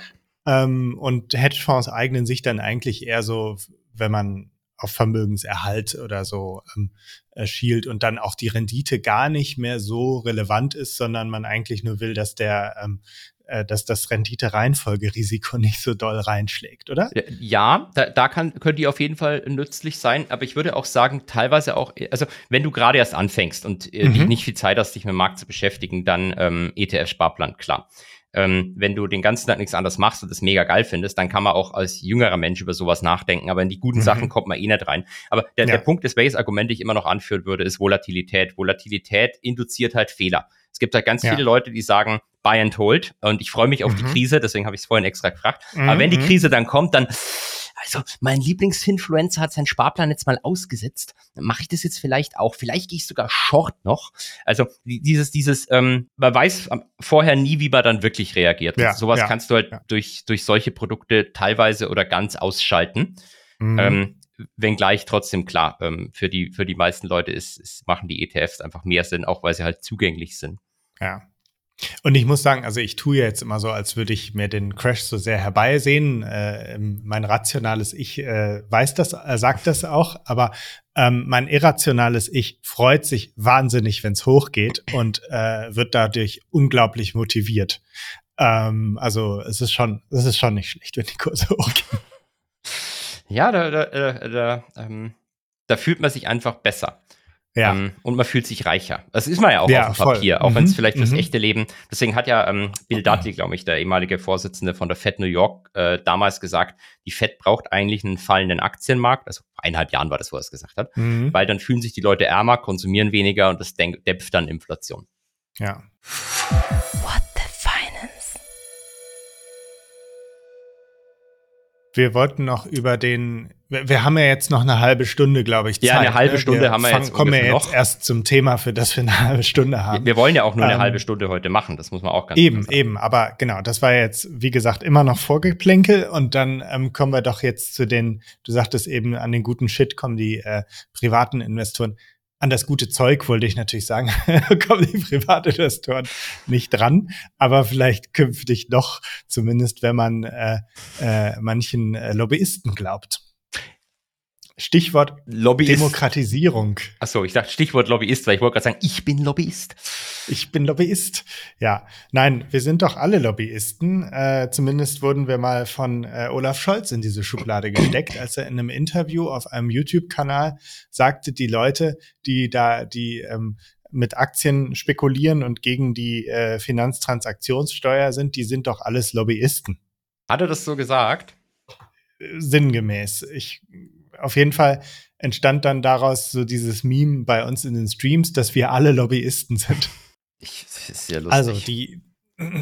Ähm, und Hedgefonds eignen sich dann eigentlich eher so, wenn man auf Vermögenserhalt oder so ähm, äh, schielt und dann auch die Rendite gar nicht mehr so relevant ist, sondern man eigentlich nur will, dass der ähm, äh, dass das Rendite-Reihenfolgerisiko nicht so doll reinschlägt, oder?
Ja, da, da kann, könnte die auf jeden Fall nützlich sein, aber ich würde auch sagen, teilweise auch, also wenn du gerade erst anfängst und äh, mhm. nicht viel Zeit hast, dich mit dem Markt zu beschäftigen, dann ähm, ETF-Sparplan, klar. Ähm, wenn du den ganzen Tag nichts anderes machst und das mega geil findest, dann kann man auch als jüngerer Mensch über sowas nachdenken. Aber in die guten mhm. Sachen kommt man eh nicht rein. Aber der, ja. der Punkt ist, welches Argument ich immer noch anführen würde, ist Volatilität. Volatilität induziert halt Fehler. Es gibt halt ganz ja. viele Leute, die sagen, buy and hold. Und ich freue mich auf mhm. die Krise, deswegen habe ich es vorhin extra gefragt. Mhm. Aber wenn die mhm. Krise dann kommt, dann, also mein Lieblingsinfluencer hat seinen Sparplan jetzt mal ausgesetzt. Dann mache ich das jetzt vielleicht auch. Vielleicht gehe ich sogar short noch. Also dieses, dieses, ähm, man weiß vorher nie, wie man dann wirklich reagiert. Ja, sowas ja, kannst du halt ja. durch, durch solche Produkte teilweise oder ganz ausschalten. Mhm. Ähm, wenngleich trotzdem klar, ähm, für, die, für die meisten Leute ist, ist, machen die ETFs einfach mehr Sinn, auch weil sie halt zugänglich sind.
Ja. Und ich muss sagen, also ich tue jetzt immer so, als würde ich mir den Crash so sehr herbeisehen. Äh, mein rationales Ich äh, weiß das, äh, sagt das auch, aber ähm, mein irrationales Ich freut sich wahnsinnig, wenn es hochgeht und äh, wird dadurch unglaublich motiviert. Ähm, also es ist schon, es ist schon nicht schlecht, wenn die Kurse hochgehen.
Ja, da, da, da, da, ähm, da fühlt man sich einfach besser. Ja. Ähm, und man fühlt sich reicher. Das ist man ja auch ja, auf dem Papier, auch mhm. wenn es vielleicht fürs mhm. echte Leben. Deswegen hat ja ähm, Bill Dudley, glaube ich, der ehemalige Vorsitzende von der Fed New York, äh, damals gesagt, die Fed braucht eigentlich einen fallenden Aktienmarkt. Also vor eineinhalb Jahren war das, wo er es gesagt hat. Mhm. Weil dann fühlen sich die Leute ärmer, konsumieren weniger und das dämpft dann Inflation.
Ja. Wir wollten noch über den, wir, wir, haben ja jetzt noch eine halbe Stunde, glaube ich.
Zeit, ja, eine halbe ne? Stunde wir haben wir
jetzt. Kommen wir jetzt noch. erst zum Thema, für das wir eine halbe Stunde haben.
Wir, wir wollen ja auch nur eine ähm, halbe Stunde heute machen, das muss man auch ganz
Eben, eben, aber genau, das war jetzt, wie gesagt, immer noch Vorgeplänkel und dann ähm, kommen wir doch jetzt zu den, du sagtest eben, an den guten Shit kommen die äh, privaten Investoren an das gute Zeug wollte ich natürlich sagen, kommen die Privatinvestoren nicht dran, aber vielleicht künftig doch, zumindest wenn man äh, äh, manchen äh, Lobbyisten glaubt. Stichwort Lobbyist. Demokratisierung.
Achso, ich dachte Stichwort Lobbyist, weil ich wollte gerade sagen, ich bin Lobbyist.
Ich bin Lobbyist. Ja, nein, wir sind doch alle Lobbyisten. Äh, zumindest wurden wir mal von äh, Olaf Scholz in diese Schublade gesteckt, als er in einem Interview auf einem YouTube-Kanal sagte, die Leute, die da, die ähm, mit Aktien spekulieren und gegen die äh, Finanztransaktionssteuer sind, die sind doch alles Lobbyisten.
Hat er das so gesagt?
Sinngemäß. Ich auf jeden Fall entstand dann daraus so dieses Meme bei uns in den Streams, dass wir alle Lobbyisten sind.
Ich, das ist sehr lustig.
Also die.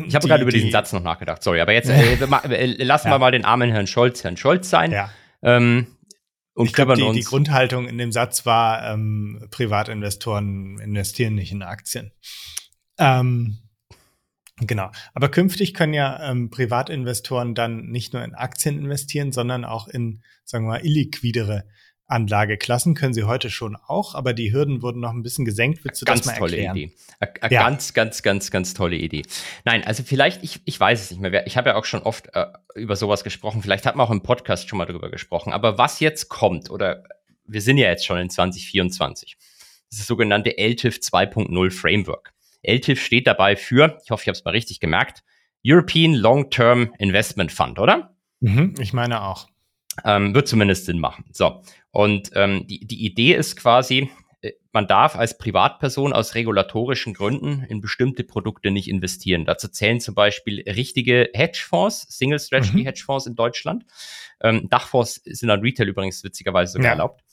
Ich habe gerade über diesen Satz noch nachgedacht, sorry, aber jetzt äh, äh, lassen ja. wir mal den armen Herrn Scholz Herrn Scholz sein.
Ja.
Ähm,
und ich glaube, die, die, Grundhaltung in dem Satz war, ähm, Privatinvestoren investieren nicht in Aktien. Ähm, genau. Aber künftig können ja ähm, Privatinvestoren dann nicht nur in Aktien investieren, sondern auch in, sagen wir mal, illiquidere Anlageklassen können sie heute schon auch, aber die Hürden wurden noch ein bisschen gesenkt.
Willst du ganz das mal tolle erklären? Idee. A, ja. Ganz, ganz, ganz, ganz tolle Idee. Nein, also vielleicht, ich, ich weiß es nicht mehr. Ich habe ja auch schon oft äh, über sowas gesprochen. Vielleicht hat man auch im Podcast schon mal darüber gesprochen. Aber was jetzt kommt, oder wir sind ja jetzt schon in 2024, das ist das sogenannte LTIF 2.0 Framework. LTIF steht dabei für, ich hoffe, ich habe es mal richtig gemerkt, European Long-Term Investment Fund, oder?
Mhm, ich meine auch.
Ähm, wird zumindest Sinn machen. So, und ähm, die, die Idee ist quasi, äh, man darf als Privatperson aus regulatorischen Gründen in bestimmte Produkte nicht investieren. Dazu zählen zum Beispiel richtige Hedgefonds, Single Strategy mhm. Hedgefonds in Deutschland. Ähm, Dachfonds sind an Retail übrigens witzigerweise sogar ja. erlaubt.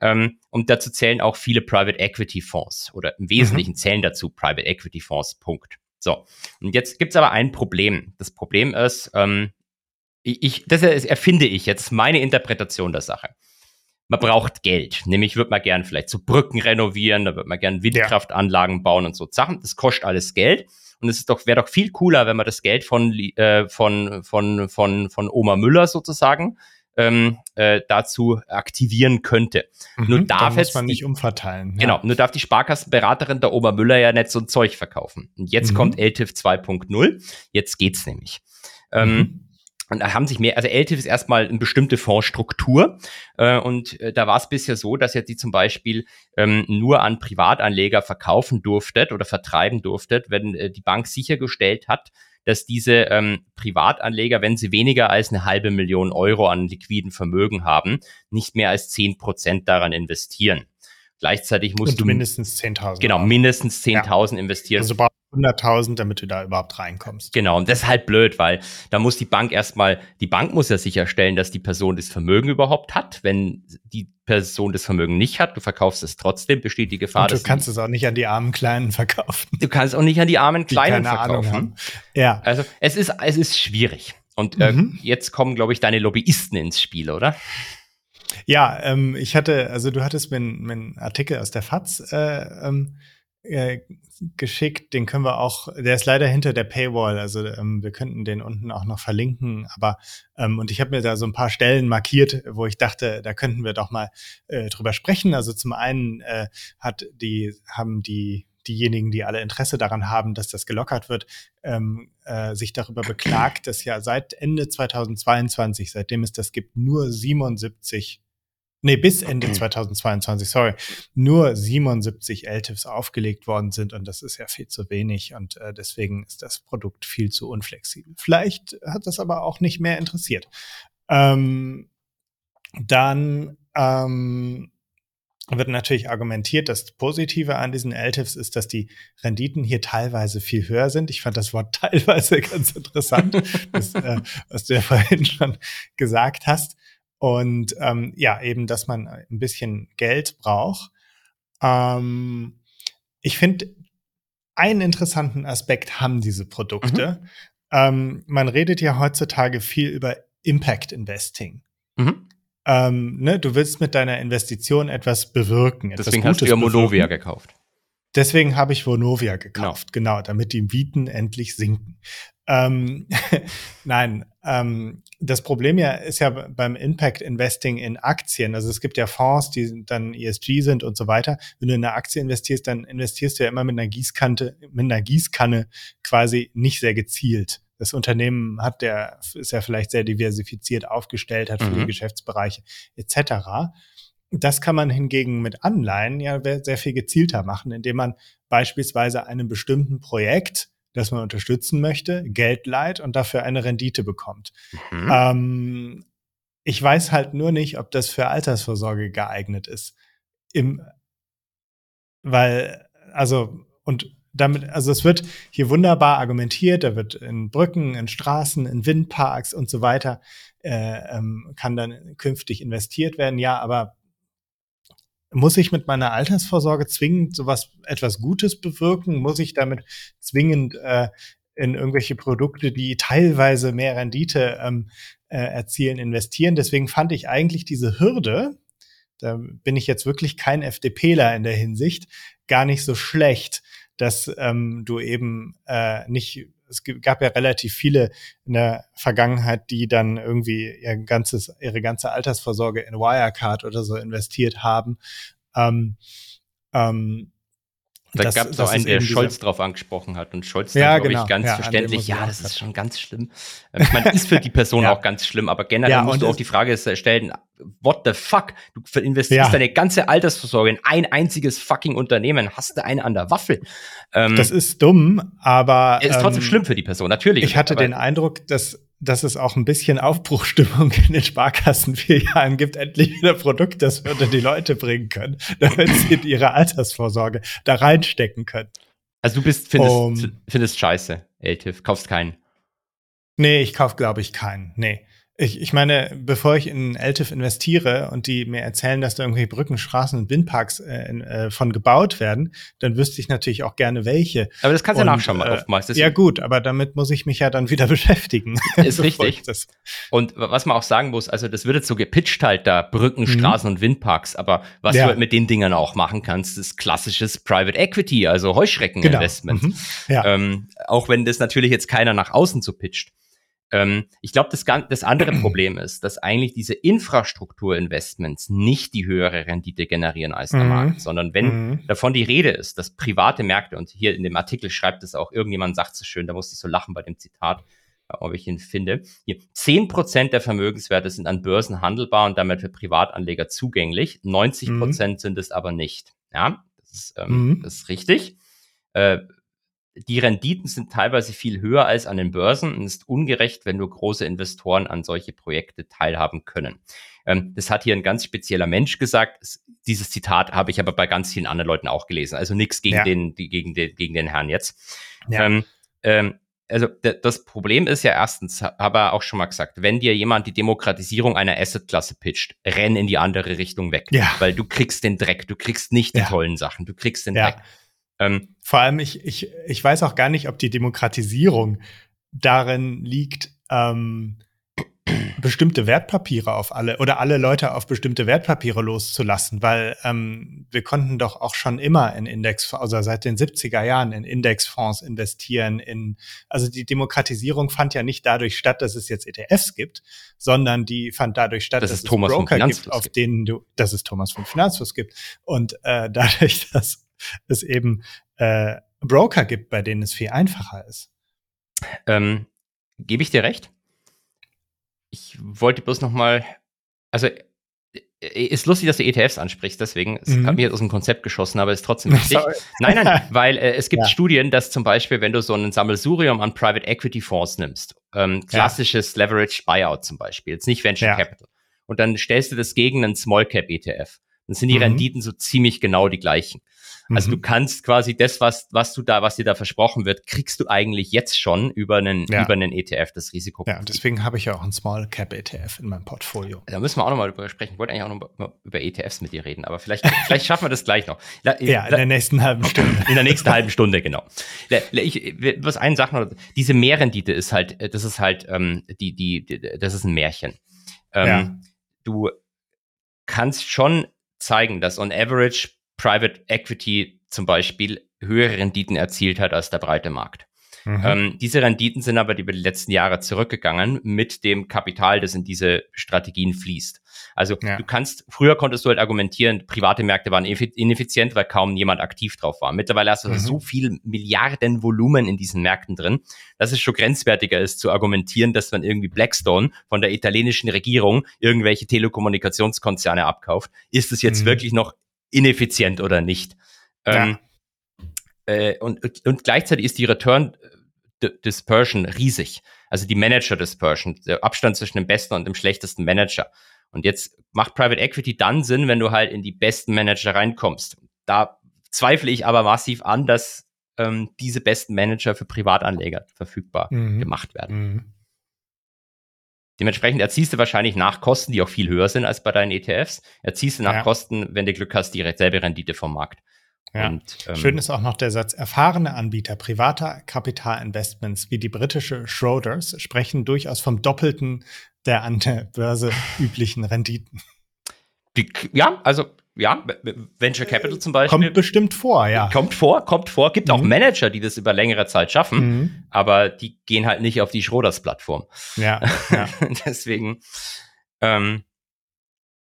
Ähm, und dazu zählen auch viele Private Equity Fonds oder im Wesentlichen mhm. zählen dazu Private Equity Fonds. Punkt. So. Und jetzt gibt's aber ein Problem. Das Problem ist, ähm, ich, das erfinde ich jetzt meine Interpretation der Sache man braucht Geld. Nämlich würde man gern vielleicht so Brücken renovieren, da würde man gern Windkraftanlagen bauen und so Sachen. Das kostet alles Geld. Und es ist doch, wäre doch viel cooler, wenn man das Geld von, äh, von, von, von, von Oma Müller sozusagen ähm, äh, dazu aktivieren könnte.
Mhm, nur darf muss man nicht umverteilen.
Ja. Genau, nur darf die Sparkassenberaterin der Oma Müller ja nicht so ein Zeug verkaufen. Und jetzt mhm. kommt LTIF 2.0. Jetzt geht's nämlich. Ähm, mhm. Und da haben sich mehr, also LTIF ist erstmal eine bestimmte Fondsstruktur. Äh, und äh, da war es bisher so, dass ihr die zum Beispiel ähm, nur an Privatanleger verkaufen durftet oder vertreiben durftet, wenn äh, die Bank sichergestellt hat, dass diese ähm, Privatanleger, wenn sie weniger als eine halbe Million Euro an liquiden Vermögen haben, nicht mehr als zehn Prozent daran investieren. Gleichzeitig musst Und du
mindestens 10.000.
Genau, mindestens 10.000 ja. investieren.
Also 100.000, damit du da überhaupt reinkommst.
Genau, und das ist halt blöd, weil da muss die Bank erstmal, die Bank muss ja sicherstellen, dass die Person das Vermögen überhaupt hat. Wenn die Person das Vermögen nicht hat, du verkaufst es trotzdem, besteht die Gefahr,
und du kannst es auch nicht an die armen Kleinen verkaufen.
Du kannst auch nicht an die armen Kleinen die verkaufen.
Ja.
Also es ist, es ist schwierig. Und äh, mhm. jetzt kommen, glaube ich, deine Lobbyisten ins Spiel, oder?
Ja, ähm, ich hatte, also du hattest mir einen Artikel aus der FAZ äh, ähm, äh, geschickt, den können wir auch, der ist leider hinter der Paywall, also ähm, wir könnten den unten auch noch verlinken, aber ähm, und ich habe mir da so ein paar Stellen markiert, wo ich dachte, da könnten wir doch mal äh, drüber sprechen. Also zum einen äh, hat die, haben die diejenigen, die alle Interesse daran haben, dass das gelockert wird, ähm, äh, sich darüber beklagt, dass ja seit Ende 2022, seitdem es das gibt, nur 77 nee, bis Ende 2022, sorry, nur 77 LTIFs aufgelegt worden sind und das ist ja viel zu wenig und äh, deswegen ist das Produkt viel zu unflexibel. Vielleicht hat das aber auch nicht mehr interessiert. Ähm, dann ähm, wird natürlich argumentiert, das Positive an diesen LTIFs ist, dass die Renditen hier teilweise viel höher sind. Ich fand das Wort teilweise ganz interessant, das, äh, was du ja vorhin schon gesagt hast. Und ähm, ja, eben, dass man ein bisschen Geld braucht. Ähm, ich finde, einen interessanten Aspekt haben diese Produkte. Mhm. Ähm, man redet ja heutzutage viel über Impact Investing. Mhm. Ähm, ne, du willst mit deiner Investition etwas bewirken.
Etwas Deswegen Gutes hast du ja Monovia gekauft.
Deswegen habe ich Vonovia gekauft, genau. genau, damit die Mieten endlich sinken. Ähm, Nein, ähm, das Problem ja ist ja beim Impact Investing in Aktien. Also es gibt ja Fonds, die dann ESG sind und so weiter. Wenn du in eine Aktie investierst, dann investierst du ja immer mit einer Gießkante, mit einer Gießkanne quasi nicht sehr gezielt. Das Unternehmen hat der, ist ja vielleicht sehr diversifiziert aufgestellt, hat viele mhm. Geschäftsbereiche etc. Das kann man hingegen mit Anleihen ja sehr viel gezielter machen, indem man beispielsweise einem bestimmten Projekt, das man unterstützen möchte, Geld leiht und dafür eine Rendite bekommt. Mhm. Ähm, ich weiß halt nur nicht, ob das für Altersvorsorge geeignet ist. Im, weil, also, und damit, also es wird hier wunderbar argumentiert, da wird in Brücken, in Straßen, in Windparks und so weiter, äh, ähm, kann dann künftig investiert werden. Ja, aber muss ich mit meiner Altersvorsorge zwingend sowas etwas Gutes bewirken? Muss ich damit zwingend äh, in irgendwelche Produkte, die teilweise mehr Rendite ähm, äh, erzielen, investieren? Deswegen fand ich eigentlich diese Hürde, da bin ich jetzt wirklich kein FDPler in der Hinsicht, gar nicht so schlecht, dass ähm, du eben äh, nicht es gab ja relativ viele in der Vergangenheit, die dann irgendwie ihr ganzes, ihre ganze Altersvorsorge in Wirecard oder so investiert haben. Ähm,
ähm, da gab es auch einen, der Scholz drauf angesprochen hat und Scholz
ja, dann, genau.
ich, ganz ja, verständlich, ja, das ist schon ganz schlimm. Ähm, ich meine, ist für die Person ja. auch ganz schlimm, aber generell ja, musst du auch die Frage stellen, what the fuck? Du investierst deine ganze Altersvorsorge in ein einziges fucking Unternehmen, hast du eine an der Waffel.
Ähm, das ist dumm, aber.
Es ist trotzdem ähm, schlimm für die Person, natürlich.
Ich hatte den Eindruck, dass dass es auch ein bisschen Aufbruchstimmung in den Sparkassen vier Jahren gibt, endlich wieder Produkt, das würde die Leute bringen können, damit sie in ihre Altersvorsorge da reinstecken können.
Also du bist, findest, um, findest scheiße, LTIF, kaufst keinen.
Nee, ich kauf, glaube ich, keinen. Nee. Ich, ich meine, bevor ich in LTIF investiere und die mir erzählen, dass da irgendwie Brücken, Straßen und Windparks äh, äh, von gebaut werden, dann wüsste ich natürlich auch gerne welche.
Aber das kannst du ja nachschauen mal
äh, oftmals. ja gut, aber damit muss ich mich ja dann wieder beschäftigen.
Ist richtig. Und was man auch sagen muss, also das wird jetzt so gepitcht halt da, Brücken, mhm. Straßen und Windparks, aber was ja. du halt mit den Dingern auch machen kannst, ist klassisches Private Equity, also Heuschreckeninvestment. Genau. Mhm. Ja. Ähm, auch wenn das natürlich jetzt keiner nach außen so pitcht. Ähm, ich glaube, das, das andere Problem ist, dass eigentlich diese Infrastrukturinvestments nicht die höhere Rendite generieren als der mhm. Markt, sondern wenn mhm. davon die Rede ist, dass private Märkte, und hier in dem Artikel schreibt es auch, irgendjemand sagt es schön, da musste ich so lachen bei dem Zitat, äh, ob ich ihn finde. Hier, zehn Prozent der Vermögenswerte sind an Börsen handelbar und damit für Privatanleger zugänglich. 90 Prozent mhm. sind es aber nicht. Ja, das ist, ähm, mhm. das ist richtig. Äh, die Renditen sind teilweise viel höher als an den Börsen und ist ungerecht, wenn nur große Investoren an solche Projekte teilhaben können. Ähm, das hat hier ein ganz spezieller Mensch gesagt. Dieses Zitat habe ich aber bei ganz vielen anderen Leuten auch gelesen. Also nichts gegen, ja. den, gegen, den, gegen den Herrn jetzt. Ja. Ähm, ähm, also das Problem ist ja erstens, habe er auch schon mal gesagt, wenn dir jemand die Demokratisierung einer Assetklasse pitcht, renn in die andere Richtung weg. Ja. Weil du kriegst den Dreck, du kriegst nicht die ja. tollen Sachen, du kriegst den ja. Dreck.
Ähm, Vor allem, ich, ich, ich weiß auch gar nicht, ob die Demokratisierung darin liegt, ähm, bestimmte Wertpapiere auf alle oder alle Leute auf bestimmte Wertpapiere loszulassen, weil ähm, wir konnten doch auch schon immer in Index, also seit den 70er Jahren in Indexfonds investieren. In, also die Demokratisierung fand ja nicht dadurch statt, dass es jetzt ETFs gibt, sondern die fand dadurch statt,
dass, dass es Thomas
Broker gibt, auf denen du, dass es Thomas von Finanzfluss gibt. Und äh, dadurch, dass es eben äh, Broker gibt, bei denen es viel einfacher ist.
Ähm, Gebe ich dir recht? Ich wollte bloß noch mal, also äh, ist lustig, dass du ETFs ansprichst, deswegen, es mhm. hat mich jetzt aus dem Konzept geschossen, aber ist trotzdem wichtig. nein, nein, weil äh, es gibt ja. Studien, dass zum Beispiel, wenn du so ein Sammelsurium an Private Equity Fonds nimmst, ähm, klassisches ja. Leverage Buyout zum Beispiel, jetzt nicht Venture ja. Capital, und dann stellst du das gegen einen Small Cap ETF, dann sind die mhm. Renditen so ziemlich genau die gleichen. Also mhm. du kannst quasi das, was, was du da, was dir da versprochen wird, kriegst du eigentlich jetzt schon über einen, ja. über einen ETF, das Risiko.
Ja, deswegen habe ich ja auch einen Small Cap ETF in meinem Portfolio.
Da müssen wir auch nochmal drüber sprechen. Ich wollte eigentlich auch noch über ETFs mit dir reden, aber vielleicht, vielleicht schaffen wir das gleich noch.
ja, in der nächsten halben Stunde.
In der nächsten halben Stunde, genau. Ich, was einen Sachen, diese Mehrrendite ist halt, das ist halt, ähm, die, die, das ist ein Märchen. Ähm, ja. Du kannst schon zeigen, dass on average Private Equity zum Beispiel höhere Renditen erzielt hat als der breite Markt. Mhm. Ähm, diese Renditen sind aber über die letzten Jahre zurückgegangen mit dem Kapital, das in diese Strategien fließt. Also ja. du kannst, früher konntest du halt argumentieren, private Märkte waren ineffizient, weil kaum jemand aktiv drauf war. Mittlerweile hast du mhm. so viel Milliarden Volumen in diesen Märkten drin, dass es schon grenzwertiger ist zu argumentieren, dass man irgendwie Blackstone von der italienischen Regierung irgendwelche Telekommunikationskonzerne abkauft. Ist es jetzt mhm. wirklich noch ineffizient oder nicht. Ähm, äh, und, und gleichzeitig ist die Return äh, Dispersion riesig. Also die Manager Dispersion, der Abstand zwischen dem besten und dem schlechtesten Manager. Und jetzt macht Private Equity dann Sinn, wenn du halt in die besten Manager reinkommst. Da zweifle ich aber massiv an, dass ähm, diese besten Manager für Privatanleger verfügbar mhm. gemacht werden. Mhm. Dementsprechend erziehst du wahrscheinlich nach Kosten, die auch viel höher sind als bei deinen ETFs, erziehst du nach ja. Kosten, wenn du Glück hast, direkt selbe Rendite vom Markt.
Ja. Und, ähm, Schön ist auch noch der Satz, erfahrene Anbieter privater Kapitalinvestments wie die britische Schroders sprechen durchaus vom Doppelten der an der Börse üblichen Renditen.
Die, ja, also ja, Venture Capital zum Beispiel.
Kommt bestimmt vor, ja.
Kommt vor, kommt vor. Gibt mhm. auch Manager, die das über längere Zeit schaffen, mhm. aber die gehen halt nicht auf die Schroders-Plattform.
Ja, ja.
Deswegen, ähm,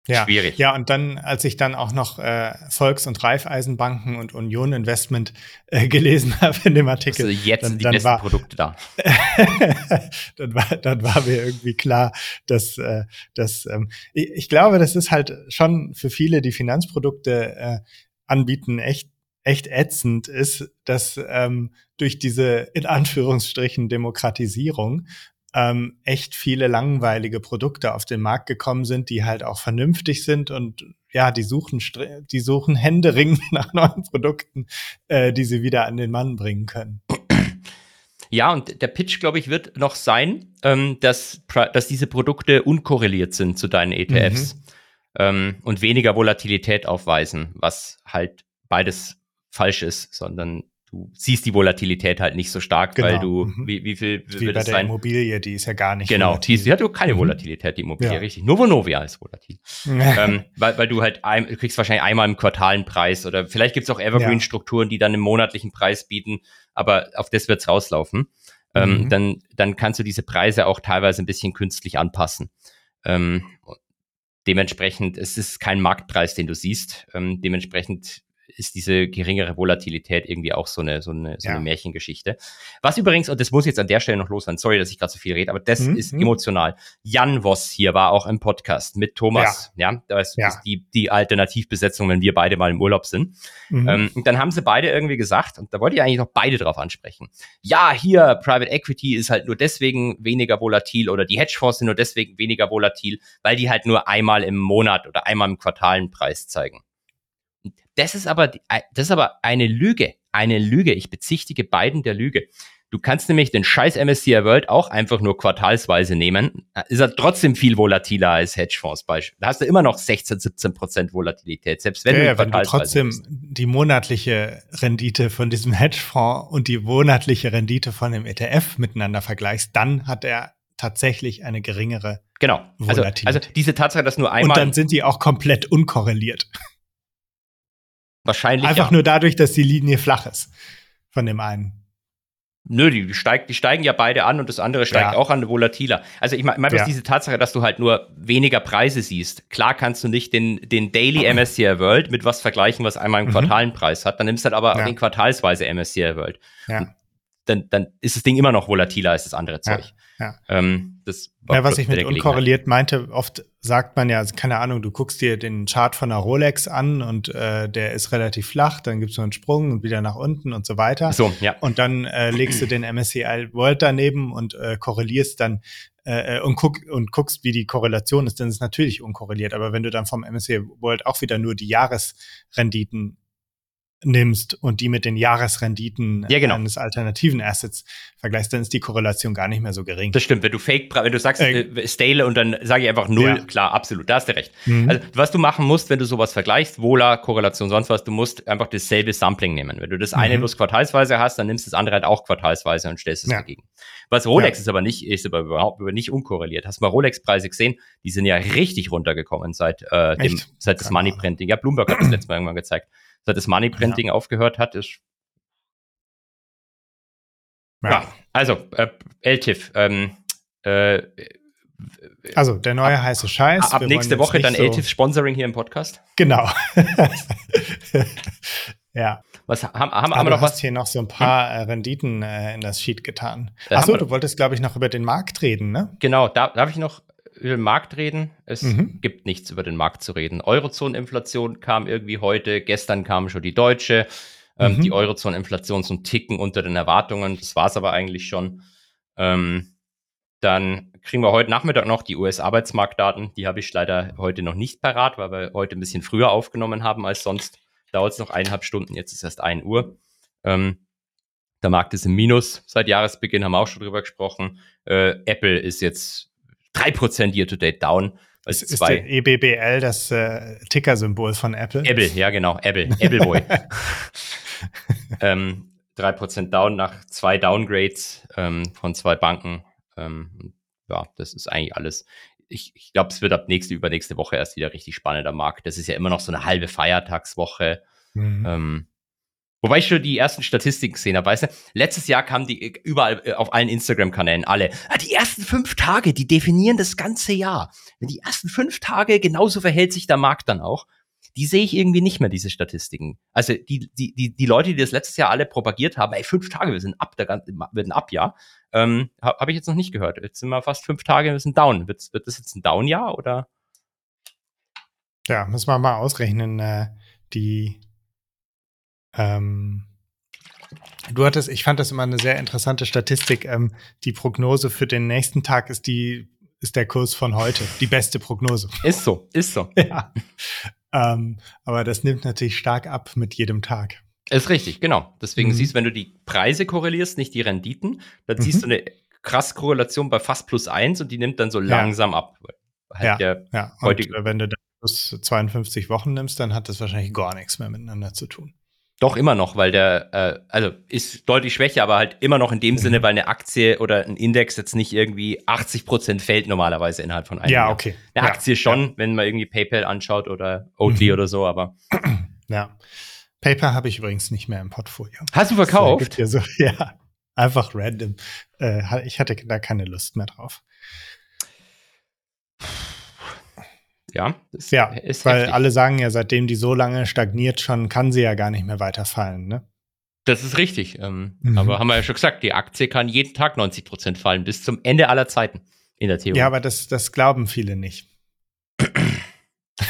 ja. Schwierig. Ja, und dann, als ich dann auch noch äh, Volks- und Raiffeisenbanken und Union Investment äh, gelesen habe in dem Artikel.
Also jetzt
dann,
sind die dann besten
war,
Produkte da.
dann, war, dann war mir irgendwie klar, dass, äh, dass ähm, ich, ich glaube, das ist halt schon für viele, die Finanzprodukte äh, anbieten, echt echt ätzend ist, dass ähm, durch diese in Anführungsstrichen Demokratisierung ähm, echt viele langweilige Produkte auf den Markt gekommen sind, die halt auch vernünftig sind und ja, die suchen, die suchen händeringend nach neuen Produkten, äh, die sie wieder an den Mann bringen können.
Ja, und der Pitch, glaube ich, wird noch sein, ähm, dass, dass diese Produkte unkorreliert sind zu deinen ETFs mhm. ähm, und weniger Volatilität aufweisen, was halt beides falsch ist, sondern du siehst die Volatilität halt nicht so stark, genau. weil du, mhm. wie, wie viel
wie wird bei der sein? Immobilie, die ist ja gar nicht
Genau, volatil. die, hat du keine mhm. Volatilität, die Immobilie, ja. richtig. Nur Vonovia ist volatil. ähm, weil, weil du halt, ein, du kriegst wahrscheinlich einmal im Quartal einen Preis oder vielleicht gibt es auch Evergreen-Strukturen, die dann einen monatlichen Preis bieten, aber auf das wird's rauslaufen. Ähm, mhm. dann, dann kannst du diese Preise auch teilweise ein bisschen künstlich anpassen. Ähm, dementsprechend, es ist kein Marktpreis, den du siehst. Ähm, dementsprechend ist diese geringere Volatilität irgendwie auch so eine, so eine, so ja. eine Märchengeschichte. Was übrigens, und das muss jetzt an der Stelle noch los sein, sorry, dass ich gerade so viel rede, aber das mhm. ist mhm. emotional. Jan Voss hier war auch im Podcast mit Thomas, ja, ja da ist ja. die, die Alternativbesetzung, wenn wir beide mal im Urlaub sind. Mhm. Ähm, und dann haben sie beide irgendwie gesagt, und da wollte ich eigentlich noch beide drauf ansprechen. Ja, hier, Private Equity ist halt nur deswegen weniger volatil oder die Hedgefonds sind nur deswegen weniger volatil, weil die halt nur einmal im Monat oder einmal im Quartal einen Preis zeigen. Das ist aber, das ist aber eine Lüge. Eine Lüge. Ich bezichtige beiden der Lüge. Du kannst nämlich den scheiß MSCI World auch einfach nur quartalsweise nehmen. Ist er trotzdem viel volatiler als Hedgefonds beispielsweise. Da hast du immer noch 16, 17 Prozent Volatilität, selbst wenn
ja,
du
wenn du trotzdem bist. die monatliche Rendite von diesem Hedgefonds und die monatliche Rendite von dem ETF miteinander vergleichst, dann hat er tatsächlich eine geringere
genau. Volatilität. Also, also diese Tatsache, dass nur einmal.
Und dann sind die auch komplett unkorreliert.
Wahrscheinlich.
Einfach ja. nur dadurch, dass die Linie flach ist von dem einen.
Nö, die, steigt, die steigen ja beide an und das andere steigt ja. auch an, volatiler. Also ich meine mein ja. diese Tatsache, dass du halt nur weniger Preise siehst. Klar kannst du nicht den, den Daily MSCI World mit was vergleichen, was einmal einen mhm. Quartalenpreis hat. Dann nimmst du halt aber ja. den quartalsweise MSCI World. Ja. Dann, dann ist das Ding immer noch volatiler als das andere Zeug.
Ja. Ähm, das ja, was ich mit unkorreliert meinte, oft sagt man ja, keine Ahnung, du guckst dir den Chart von einer Rolex an und äh, der ist relativ flach, dann gibt's so einen Sprung und wieder nach unten und so weiter.
So, ja.
Und dann äh, legst du den MSCI World daneben und äh, korrelierst dann äh, äh, und, guck, und guckst, wie die Korrelation ist, dann ist es natürlich unkorreliert. Aber wenn du dann vom MSCI World auch wieder nur die Jahresrenditen nimmst und die mit den Jahresrenditen
ja, genau.
eines alternativen Assets vergleichst, dann ist die Korrelation gar nicht mehr so gering.
Das stimmt, wenn du Fake, wenn du sagst äh, äh, Stale und dann sage ich einfach null, ja. klar, absolut, da hast du recht. Mhm. Also was du machen musst, wenn du sowas vergleichst, Vola, Korrelation, sonst was, du musst einfach dasselbe Sampling nehmen. Wenn du das eine mhm. bloß quartalsweise hast, dann nimmst du das andere halt auch quartalsweise und stellst es ja. dagegen. Was Rolex ja. ist aber nicht, ist aber überhaupt nicht unkorreliert. Hast du mal Rolex-Preise gesehen? Die sind ja richtig runtergekommen seit, äh, dem, seit das Money Printing. Ja, Bloomberg hat das letzte Mal irgendwann gezeigt seit das Money Printing ja. aufgehört hat, ist. Ja, ja also äh, LTIF. Ähm, äh,
also der neue
ab,
heiße Scheiß.
Ab nächste Woche dann so LTIF Sponsoring hier im Podcast.
Genau. ja.
Was haben, haben, haben wir noch
was? hier noch so ein paar hm? Renditen äh, in das Sheet getan. Achso, du wolltest, glaube ich, noch über den Markt reden, ne?
Genau, da, darf ich noch über den Markt reden. Es mhm. gibt nichts über den Markt zu reden. Eurozoneninflation kam irgendwie heute, gestern kam schon die deutsche. Ähm, mhm. Die Eurozoneninflation zum Ticken unter den Erwartungen. Das war es aber eigentlich schon. Ähm, dann kriegen wir heute Nachmittag noch die US-Arbeitsmarktdaten. Die habe ich leider heute noch nicht parat, weil wir heute ein bisschen früher aufgenommen haben als sonst. Dauert es noch eineinhalb Stunden, jetzt ist erst 1 Uhr. Ähm, Der Markt ist im Minus seit Jahresbeginn, haben wir auch schon drüber gesprochen. Äh, Apple ist jetzt 3% year-to-date down.
Ist, ist der EBBL das äh, Ticker-Symbol von Apple?
Apple, ja genau, Apple, Apple Boy. ähm, 3% down nach zwei Downgrades ähm, von zwei Banken. Ähm, ja, das ist eigentlich alles. Ich, ich glaube, es wird ab nächste, übernächste Woche erst wieder richtig spannend am Markt. Das ist ja immer noch so eine halbe Feiertagswoche. Mhm. Ähm, Wobei ich schon die ersten Statistiken gesehen habe, weißt du, letztes Jahr kamen die äh, überall äh, auf allen Instagram-Kanälen alle. Ah, die ersten fünf Tage, die definieren das ganze Jahr. Wenn die ersten fünf Tage genauso verhält sich der Markt dann auch. Die sehe ich irgendwie nicht mehr, diese Statistiken. Also die, die, die, die Leute, die das letztes Jahr alle propagiert haben, ey, fünf Tage, wir sind ab, der wird ein Abjahr, ähm, habe hab ich jetzt noch nicht gehört. Jetzt sind wir fast fünf Tage, wir sind down. Wird, wird das jetzt ein Down-Jahr oder?
Ja, müssen wir mal ausrechnen. Äh, die ähm, du hattest, ich fand das immer eine sehr interessante Statistik. Ähm, die Prognose für den nächsten Tag ist die, ist der Kurs von heute. Die beste Prognose.
Ist so, ist so.
ja. Ähm, aber das nimmt natürlich stark ab mit jedem Tag.
Ist richtig, genau. Deswegen mhm. siehst du, wenn du die Preise korrelierst, nicht die Renditen, dann mhm. siehst du eine krass Korrelation bei fast plus eins und die nimmt dann so langsam ab.
Halt ja, ja. Und wenn du da plus 52 Wochen nimmst, dann hat das wahrscheinlich gar nichts mehr miteinander zu tun.
Doch immer noch, weil der, äh, also ist deutlich schwächer, aber halt immer noch in dem mhm. Sinne, weil eine Aktie oder ein Index jetzt nicht irgendwie 80 Prozent fällt normalerweise innerhalb von einem
ja,
Jahr.
okay.
Eine ja, Aktie schon, ja. wenn man irgendwie PayPal anschaut oder Oatly mhm. oder so, aber.
Ja. PayPal habe ich übrigens nicht mehr im Portfolio.
Hast du verkauft?
Ja, so, ja, einfach random. Äh, ich hatte da keine Lust mehr drauf.
Ja,
ja ist weil heftig. alle sagen ja, seitdem die so lange stagniert schon, kann sie ja gar nicht mehr weiterfallen, ne?
Das ist richtig. Ähm, mhm. Aber haben wir ja schon gesagt, die Aktie kann jeden Tag 90 Prozent fallen, bis zum Ende aller Zeiten in der Theorie.
Ja, aber das, das glauben viele nicht.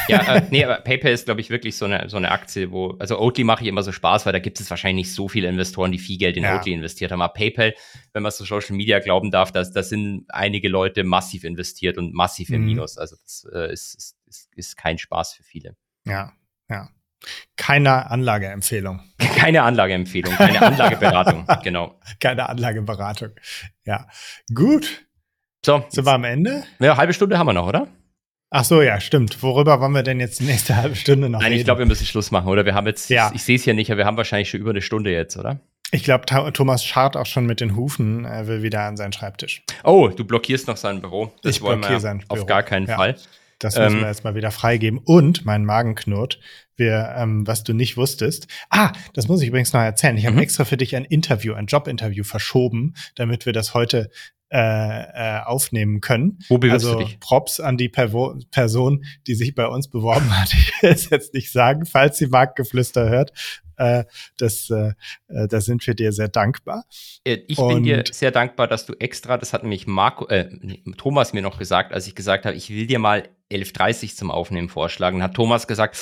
Ja, äh, nee, aber PayPal ist, glaube ich, wirklich so eine, so eine Aktie, wo, also Oatly mache ich immer so Spaß, weil da gibt es wahrscheinlich nicht so viele Investoren, die viel Geld in ja. Oatly investiert haben. Aber PayPal, wenn man so Social Media glauben darf, da das sind einige Leute massiv investiert und massiv im mhm. Minus. Also das äh, ist, ist, ist, ist kein Spaß für viele.
Ja, ja. Keine Anlageempfehlung.
Keine Anlageempfehlung, keine Anlageberatung, genau.
Keine Anlageberatung. Ja. Gut. So. Sind wir am Ende?
Ja, halbe Stunde haben wir noch, oder?
Ach so, ja, stimmt. Worüber wollen wir denn jetzt die nächste halbe Stunde noch
Nein,
reden?
ich glaube, wir müssen Schluss machen, oder? Wir haben jetzt, ja. ich, ich sehe es ja nicht, aber wir haben wahrscheinlich schon über eine Stunde jetzt, oder?
Ich glaube, Thomas scharrt auch schon mit den Hufen, er will wieder an seinen Schreibtisch.
Oh, du blockierst noch sein Büro.
Das ich blockiere sein
Büro. Auf gar keinen ja. Fall.
Das müssen ähm, wir jetzt mal wieder freigeben. Und mein Magen knurrt, wir, ähm, was du nicht wusstest. Ah, das muss ich übrigens noch erzählen. Ich habe mhm. extra für dich ein Interview, ein Jobinterview verschoben, damit wir das heute äh, äh, aufnehmen können.
Wo bewirbst
also
du dich?
Props an die Pervo Person, die sich bei uns beworben hat. Ich will es jetzt nicht sagen, falls sie Marktgeflüster hört. Äh, das, äh, äh, da sind wir dir sehr dankbar.
Ich Und bin dir sehr dankbar, dass du extra, das hat nämlich Marco, äh, Thomas mir noch gesagt, als ich gesagt habe, ich will dir mal 11.30 zum Aufnehmen vorschlagen, hat Thomas gesagt,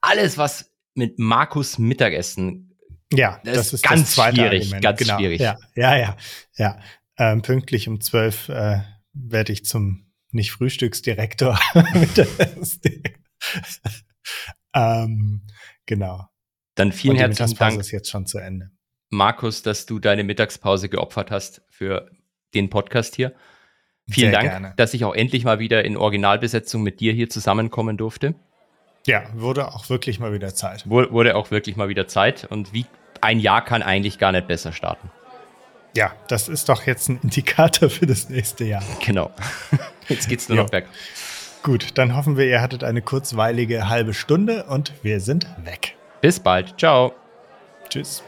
alles, was mit Markus Mittagessen
ja, das, das ist ganz das schwierig,
Argument. ganz genau. schwierig.
Ja, ja, ja, ja. Ähm, pünktlich um zwölf äh, werde ich zum nicht Frühstücksdirektor. ähm, genau.
Dann vielen
Und
die herzlichen Dank.
ist jetzt schon zu Ende.
Markus, dass du deine Mittagspause geopfert hast für den Podcast hier. Vielen Sehr Dank, gerne. dass ich auch endlich mal wieder in Originalbesetzung mit dir hier zusammenkommen durfte.
Ja, wurde auch wirklich mal wieder Zeit.
Wurde auch wirklich mal wieder Zeit. Und wie ein Jahr kann eigentlich gar nicht besser starten.
Ja, das ist doch jetzt ein Indikator für das nächste Jahr.
Genau. Jetzt geht's nur noch berg.
Gut, dann hoffen wir, ihr hattet eine kurzweilige halbe Stunde und wir sind weg.
Bis bald. Ciao.
Tschüss.